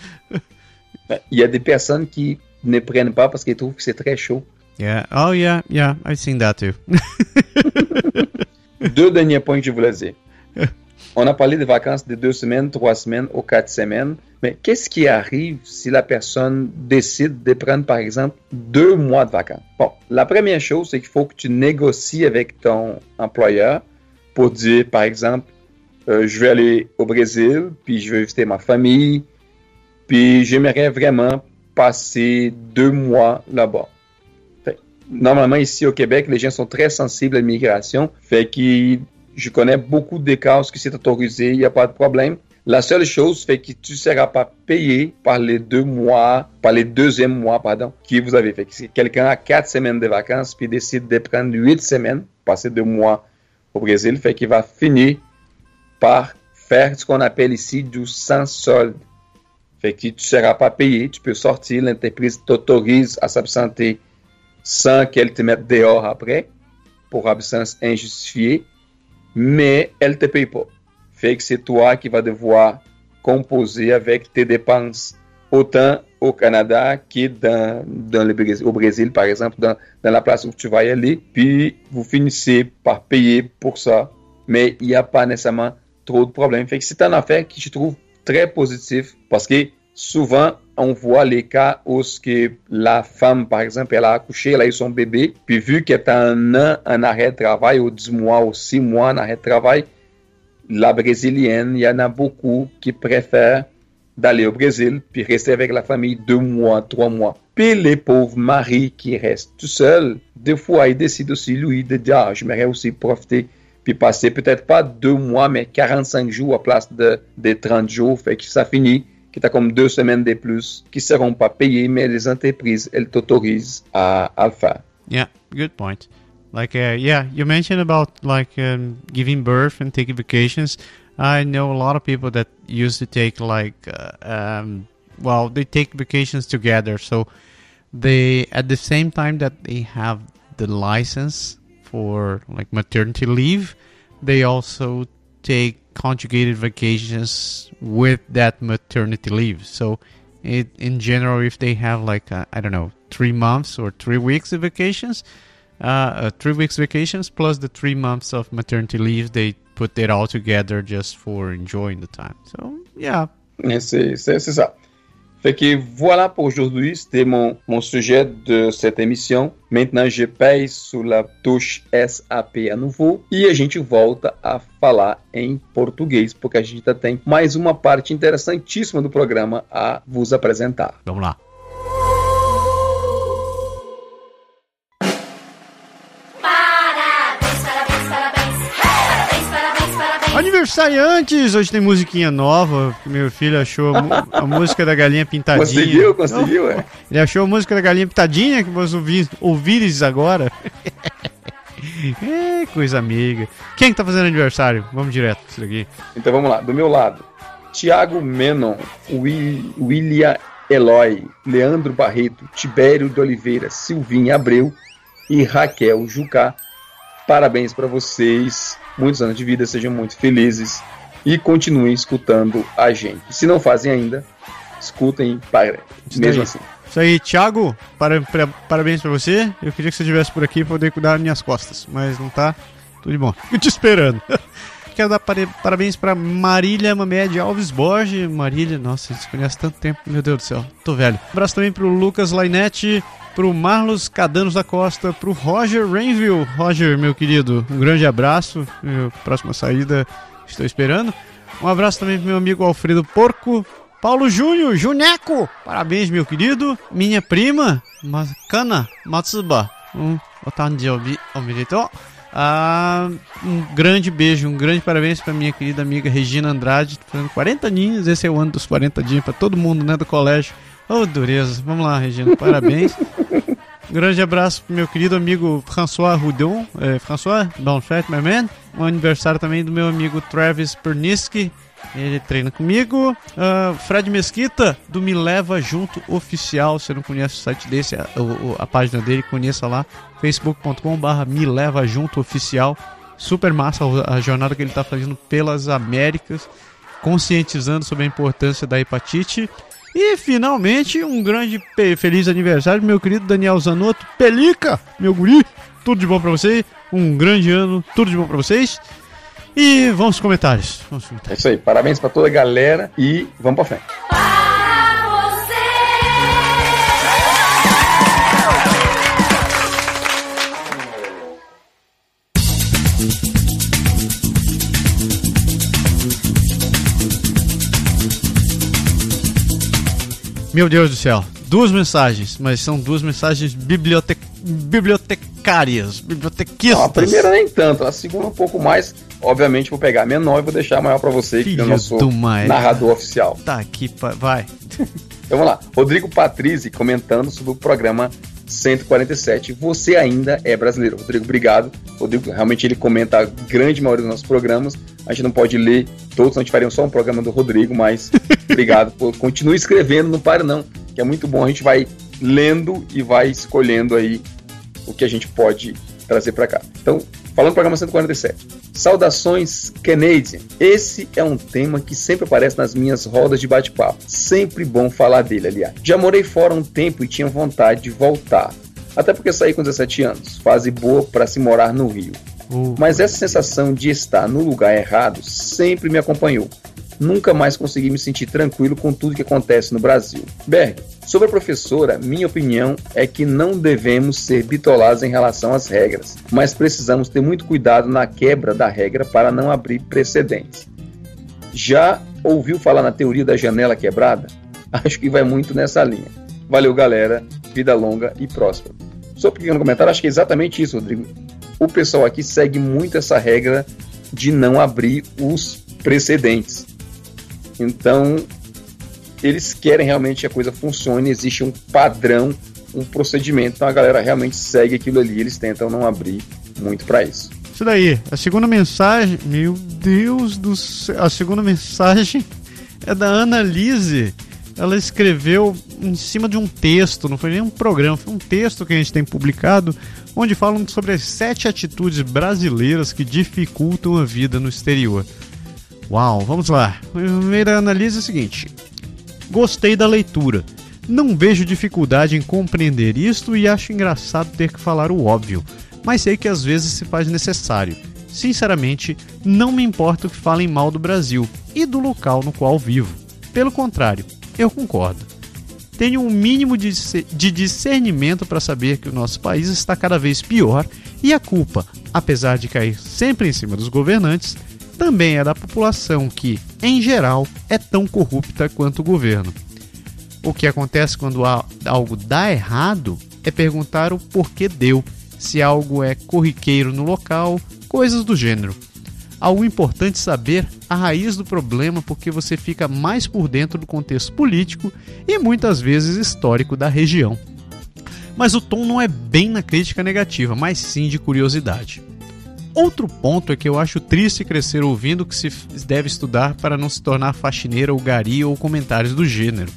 Il y a des personnes qui ne prennent pas parce qu'ils trouvent que c'est très chaud. Yeah. Oh yeah, yeah, I've seen that too. deux derniers points que je voulais dire. On a parlé de vacances de deux semaines, trois semaines ou quatre semaines. Mais qu'est-ce qui arrive si la personne décide de prendre, par exemple, deux mois de vacances? Bon, la première chose, c'est qu'il faut que tu négocies avec ton employeur pour dire, par exemple, euh, je vais aller au Brésil, puis je vais visiter ma famille, puis j'aimerais vraiment passer deux mois là-bas. Normalement, ici au Québec, les gens sont très sensibles à l'immigration. Fait que je connais beaucoup de cas où c'est autorisé, il n'y a pas de problème. La seule chose fait que tu ne seras pas payé par les deux mois, par les deuxièmes mois, pardon, que vous avez fait. Si quelqu'un a quatre semaines de vacances puis décide de prendre huit semaines, passer deux mois au Brésil, fait qu'il va finir par faire ce qu'on appelle ici du sans solde. Fait que tu ne seras pas payé, tu peux sortir, l'entreprise t'autorise à s'absenter sans qu'elle te mette dehors après pour absence injustifiée, mais elle ne te paye pas. Fait que c'est toi qui vas devoir composer avec tes dépenses, autant au Canada que au Brésil, par exemple, dans, dans, la place où tu vas y aller. Puis vous finissez par payer pour ça, mais il n'y a pas nécessairement trop de problèmes. Fait que c'est un affaire qui, je trouve, très positif parce que souvent on voit les cas où que la femme, par exemple, elle a accouché, elle a eu son bébé, puis vu qu'elle est un an en arrêt de travail, ou 10 mois, ou 6 mois en arrêt de travail, la brésilienne, il y en a beaucoup qui préfèrent d'aller au Brésil, puis rester avec la famille deux mois, trois mois. Puis les pauvres maris qui restent tout seuls, des fois, ils décident aussi, lui, de dire, ah, j'aimerais aussi profiter puis passer peut-être pas deux mois, mais 45 jours à place de, des 30 jours. Fait que ça finit qui est comme deux semaines de plus, qui seront pas payées, mais les entreprises, elles t'autorisent à, à le faire. Yeah, good point. Like, uh, yeah, you mentioned about like um, giving birth and taking vacations. I know a lot of people that used to take like, uh, um, well, they take vacations together. So they, at the same time that they have the license for like maternity leave, they also take conjugated vacations with that maternity leave. So, it in general, if they have like uh, I don't know three months or three weeks of vacations, uh, uh, three weeks vacations plus the three months of maternity leave, they put it all together just for enjoying the time. So yeah. C'est ça. Fait que voilà pour aujourd'hui, c'était mon, mon sujet de cette émission. Maintenant, je pèse sur la touche SAP à nouveau e a gente volta a falar em português, porque a gente tem mais uma parte interessantíssima do programa a vos apresentar. Vamos lá. Aniversariantes! Hoje tem musiquinha nova. Meu filho achou a, música da galinha pintadinha. Conseguiu, conseguiu, é. Ele achou a música da galinha pintadinha que vos ouvi, ouvires agora. é, coisa amiga. Quem que tá fazendo aniversário? Vamos direto isso daqui. Então vamos lá, do meu lado. Tiago Menon, Will, William Eloy, Leandro Barreto, Tibério de Oliveira, Silvinha Abreu e Raquel Jucá. Parabéns para vocês muitos anos de vida, sejam muito felizes e continuem escutando a gente. Se não fazem ainda, escutem para, mesmo assim. Isso aí, Thiago, para, para, parabéns para você. Eu queria que você estivesse por aqui para poder cuidar das minhas costas, mas não tá. Tudo de bom. Fico te esperando. Quero dar parabéns para Marília Mamed Alves Borges. Marília, nossa, a gente se conhece tanto tempo, meu Deus do céu, tô velho. Um abraço também pro Lucas Lainete, pro Marlos Cadanos da Costa, pro Roger Rainville. Roger, meu querido, um grande abraço. Próxima saída, estou esperando. Um abraço também pro meu amigo Alfredo Porco. Paulo Júnior, Juneco, parabéns, meu querido. Minha prima, Makana Matsuba. Um. Ah, um grande beijo, um grande parabéns para minha querida amiga Regina Andrade, fazendo 40 aninhos. Esse é o ano dos 40 dias para todo mundo, né, do colégio. Oh, dureza. Vamos lá, Regina, parabéns. Grande abraço pro meu querido amigo François Rudon, é, François Bonfet, my man. Um aniversário também do meu amigo Travis Perniski. Ele treina comigo. Uh, Fred Mesquita, do Me Leva Junto Oficial. Se você não conhece o site desse, a, a, a página dele, conheça lá. facebook.com.br Me Leva Junto Oficial. Super massa a jornada que ele está fazendo pelas Américas, conscientizando sobre a importância da hepatite. E finalmente, um grande feliz aniversário, meu querido Daniel Zanotto. Pelica, meu guri, tudo de bom para você. Um grande ano, tudo de bom para vocês. E vamos comentários. Vamos comentários. É isso aí, parabéns para toda a galera e vamos para frente. Meu Deus do céu. Duas mensagens, mas são duas mensagens bibliote... bibliotecárias, bibliotequistas. Não, a primeira nem tanto, a segunda um pouco mais. Obviamente vou pegar a menor e vou deixar a maior para você, Filho que é o nosso narrador oficial. Tá aqui, vai. então vamos lá. Rodrigo Patrizzi comentando sobre o programa 147. Você ainda é brasileiro. Rodrigo, obrigado. Rodrigo, realmente ele comenta a grande maioria dos nossos programas. A gente não pode ler todos, a gente faria só um programa do Rodrigo, mas obrigado. Por, continue escrevendo, não pare não, que é muito bom. A gente vai lendo e vai escolhendo aí o que a gente pode trazer para cá. Então, falando do programa 147. Saudações Canadian. Esse é um tema que sempre aparece nas minhas rodas de bate-papo. Sempre bom falar dele, aliás. Já morei fora um tempo e tinha vontade de voltar. Até porque saí com 17 anos. Fase boa para se morar no Rio. Uh. Mas essa sensação de estar no lugar errado sempre me acompanhou nunca mais consegui me sentir tranquilo com tudo que acontece no Brasil. Berg, sobre a professora, minha opinião é que não devemos ser bitolados em relação às regras, mas precisamos ter muito cuidado na quebra da regra para não abrir precedentes. Já ouviu falar na teoria da janela quebrada? Acho que vai muito nessa linha. Valeu, galera. Vida longa e próspera. Só um pequeno comentário, acho que é exatamente isso, Rodrigo. O pessoal aqui segue muito essa regra de não abrir os precedentes. Então, eles querem realmente que a coisa funcione, existe um padrão, um procedimento, então a galera realmente segue aquilo ali, eles tentam não abrir muito para isso. Isso daí, a segunda mensagem, meu Deus do céu, a segunda mensagem é da Ana Lise. Ela escreveu em cima de um texto, não foi nem um programa, foi um texto que a gente tem publicado, onde falam sobre as sete atitudes brasileiras que dificultam a vida no exterior. Uau, vamos lá. Primeira análise é a seguinte: Gostei da leitura. Não vejo dificuldade em compreender isto e acho engraçado ter que falar o óbvio, mas sei que às vezes se faz necessário. Sinceramente, não me importa que falem mal do Brasil e do local no qual vivo. Pelo contrário, eu concordo. Tenho um mínimo de, de discernimento para saber que o nosso país está cada vez pior e a culpa, apesar de cair sempre em cima dos governantes, também é da população que, em geral, é tão corrupta quanto o governo. O que acontece quando algo dá errado é perguntar o porquê deu, se algo é corriqueiro no local, coisas do gênero. Algo importante saber a raiz do problema porque você fica mais por dentro do contexto político e muitas vezes histórico da região. Mas o tom não é bem na crítica negativa, mas sim de curiosidade. Outro ponto é que eu acho triste crescer ouvindo que se deve estudar para não se tornar faxineira ou gari ou comentários do gênero.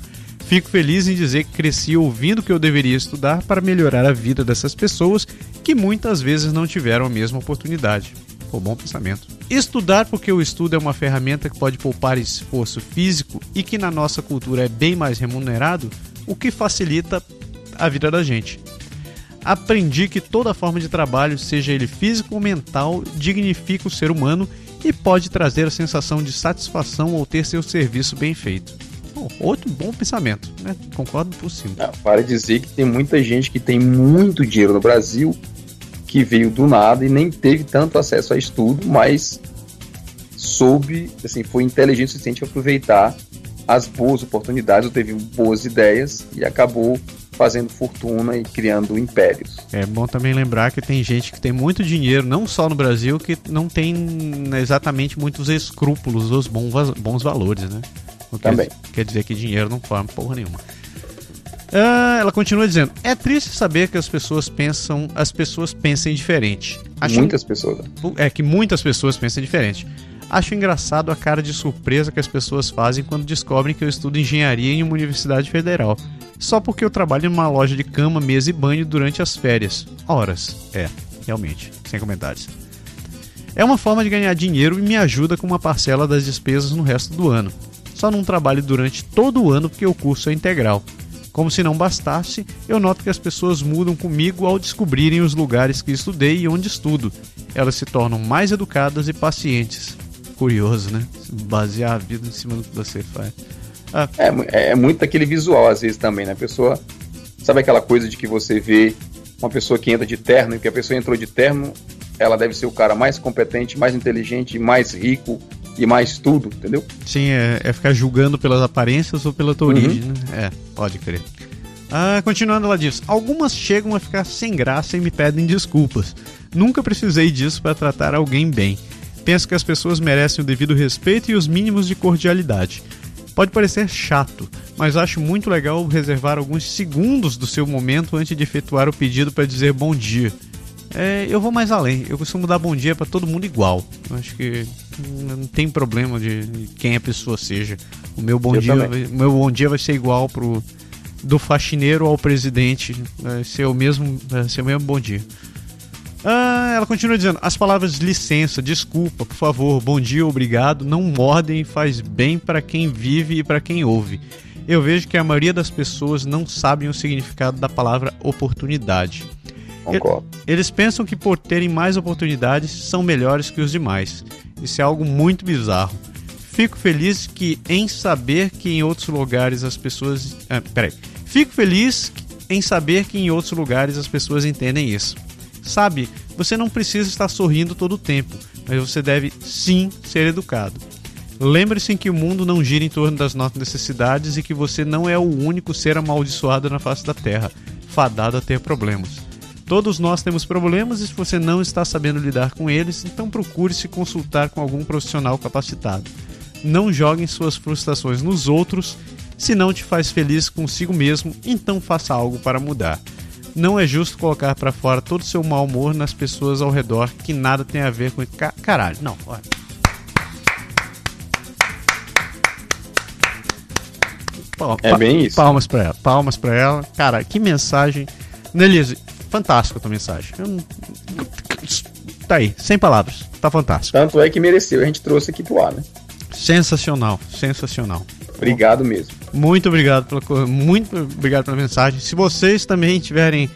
Fico feliz em dizer que cresci ouvindo que eu deveria estudar para melhorar a vida dessas pessoas que muitas vezes não tiveram a mesma oportunidade. Bom pensamento. Estudar porque o estudo é uma ferramenta que pode poupar esforço físico e que na nossa cultura é bem mais remunerado, o que facilita a vida da gente. Aprendi que toda forma de trabalho, seja ele físico ou mental, dignifica o ser humano e pode trazer a sensação de satisfação ao ter seu serviço bem feito. Oh, outro bom pensamento, né? Concordo por cima. Não, para dizer que tem muita gente que tem muito dinheiro no Brasil que veio do nada e nem teve tanto acesso a estudo, mas soube, assim, foi inteligente o suficiente para aproveitar as boas oportunidades, ou teve boas ideias e acabou fazendo fortuna e criando impérios. É bom também lembrar que tem gente que tem muito dinheiro, não só no Brasil, que não tem exatamente muitos escrúpulos dos bons, bons valores, né? O que também. Quer dizer que dinheiro não forma porra nenhuma. Ah, ela continua dizendo: é triste saber que as pessoas pensam, as pessoas pensem diferente. Muitas pessoas. É que muitas pessoas pensam diferente. Acho engraçado a cara de surpresa que as pessoas fazem quando descobrem que eu estudo engenharia em uma universidade federal só porque eu trabalho numa loja de cama, mesa e banho durante as férias. Horas. É, realmente, sem comentários. É uma forma de ganhar dinheiro e me ajuda com uma parcela das despesas no resto do ano. Só não trabalho durante todo o ano porque o curso é integral. Como se não bastasse, eu noto que as pessoas mudam comigo ao descobrirem os lugares que estudei e onde estudo. Elas se tornam mais educadas e pacientes. Curioso, né? Basear a vida em cima do que você faz. Ah. É, é muito aquele visual, às vezes, também, né? A pessoa. Sabe aquela coisa de que você vê uma pessoa que entra de terno e que a pessoa entrou de terno, ela deve ser o cara mais competente, mais inteligente, mais rico e mais tudo, entendeu? Sim, é, é ficar julgando pelas aparências ou pela tua uhum. origem, né? É, pode crer. Ah, continuando, ela diz: Algumas chegam a ficar sem graça e me pedem desculpas. Nunca precisei disso para tratar alguém bem. Penso que as pessoas merecem o devido respeito e os mínimos de cordialidade. Pode parecer chato, mas acho muito legal reservar alguns segundos do seu momento antes de efetuar o pedido para dizer bom dia. É, eu vou mais além, eu costumo dar bom dia para todo mundo igual. Eu acho que não tem problema de quem a pessoa seja. O meu bom, dia, vai, meu bom dia vai ser igual pro do faxineiro ao presidente, vai ser o mesmo, vai ser o mesmo bom dia. Ah, ela continua dizendo: as palavras licença, desculpa, por favor, bom dia, obrigado, não mordem e faz bem para quem vive e para quem ouve. Eu vejo que a maioria das pessoas não sabem o significado da palavra oportunidade. Concordo. Eles pensam que por terem mais oportunidades são melhores que os demais. Isso é algo muito bizarro. Fico feliz que em saber que em outros lugares as pessoas. Ah, peraí. Fico feliz em saber que em outros lugares as pessoas entendem isso. Sabe, você não precisa estar sorrindo todo o tempo, mas você deve sim ser educado. Lembre-se que o mundo não gira em torno das nossas necessidades e que você não é o único ser amaldiçoado na face da Terra, fadado a ter problemas. Todos nós temos problemas e se você não está sabendo lidar com eles, então procure se consultar com algum profissional capacitado. Não joguem suas frustrações nos outros Se não te faz feliz consigo mesmo, então faça algo para mudar. Não é justo colocar para fora todo o seu mau humor nas pessoas ao redor que nada tem a ver com. Ca caralho, não, olha. é bem isso. Palmas para ela, palmas para ela. Cara, que mensagem. Nelise, fantástico a tua mensagem. Eu... Tá aí, sem palavras. Tá fantástico. Tanto é que mereceu, a gente trouxe aqui pro ar, né? Sensacional, sensacional. Obrigado mesmo. Muito obrigado pela muito obrigado pela mensagem. Se vocês também tiverem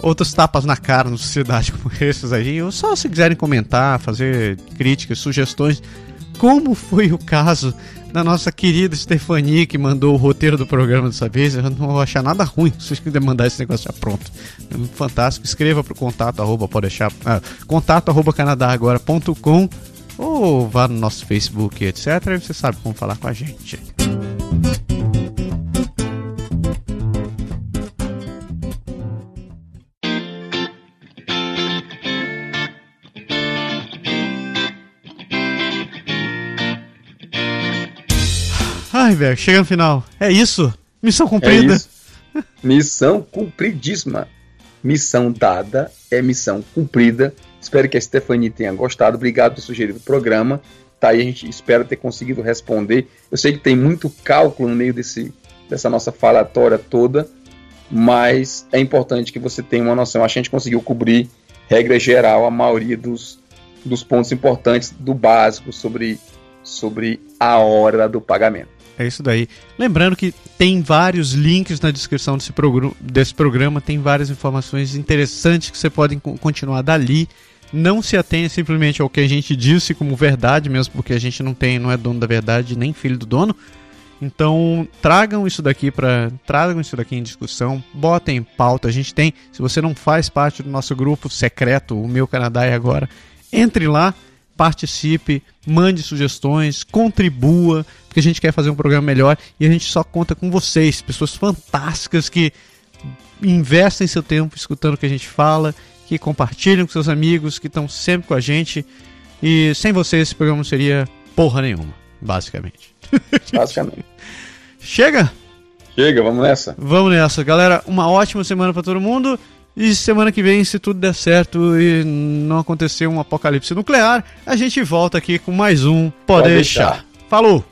outros tapas na cara na sociedade como esses aí, ou só se quiserem comentar, fazer críticas, sugestões, como foi o caso da nossa querida Stefania, que mandou o roteiro do programa dessa vez. Eu não vou achar nada ruim se vocês quiserem mandar esse negócio já pronto. É fantástico. Escreva para o contato, arroba, pode deixar, ah, contato, arroba canadagora.com ou vá no nosso Facebook, etc. Você sabe como falar com a gente. Ai, velho, chega no final. É isso? Missão cumprida. É missão cumpridíssima. Missão dada é missão cumprida. Espero que a Stephanie tenha gostado. Obrigado por sugerir o programa. Tá aí, a gente espera ter conseguido responder. Eu sei que tem muito cálculo no meio desse, dessa nossa falatória toda, mas é importante que você tenha uma noção. A gente conseguiu cobrir, regra geral, a maioria dos, dos pontos importantes do básico sobre, sobre a hora do pagamento. É isso daí. Lembrando que tem vários links na descrição desse, progr desse programa, tem várias informações interessantes que você pode continuar dali. Não se atenha simplesmente ao que a gente disse como verdade, mesmo porque a gente não tem, não é dono da verdade nem filho do dono. Então, tragam isso daqui para, tragam isso daqui em discussão, botem em pauta. A gente tem, se você não faz parte do nosso grupo secreto, o meu Canadá é agora, entre lá, participe, mande sugestões, contribua, porque a gente quer fazer um programa melhor e a gente só conta com vocês, pessoas fantásticas que investem seu tempo escutando o que a gente fala, que compartilham com seus amigos, que estão sempre com a gente. E sem vocês esse programa não seria porra nenhuma, basicamente. Basicamente. Chega? Chega, vamos nessa. Vamos nessa. Galera, uma ótima semana para todo mundo. E semana que vem, se tudo der certo e não acontecer um apocalipse nuclear, a gente volta aqui com mais um Pode, Pode deixar. deixar. Falou!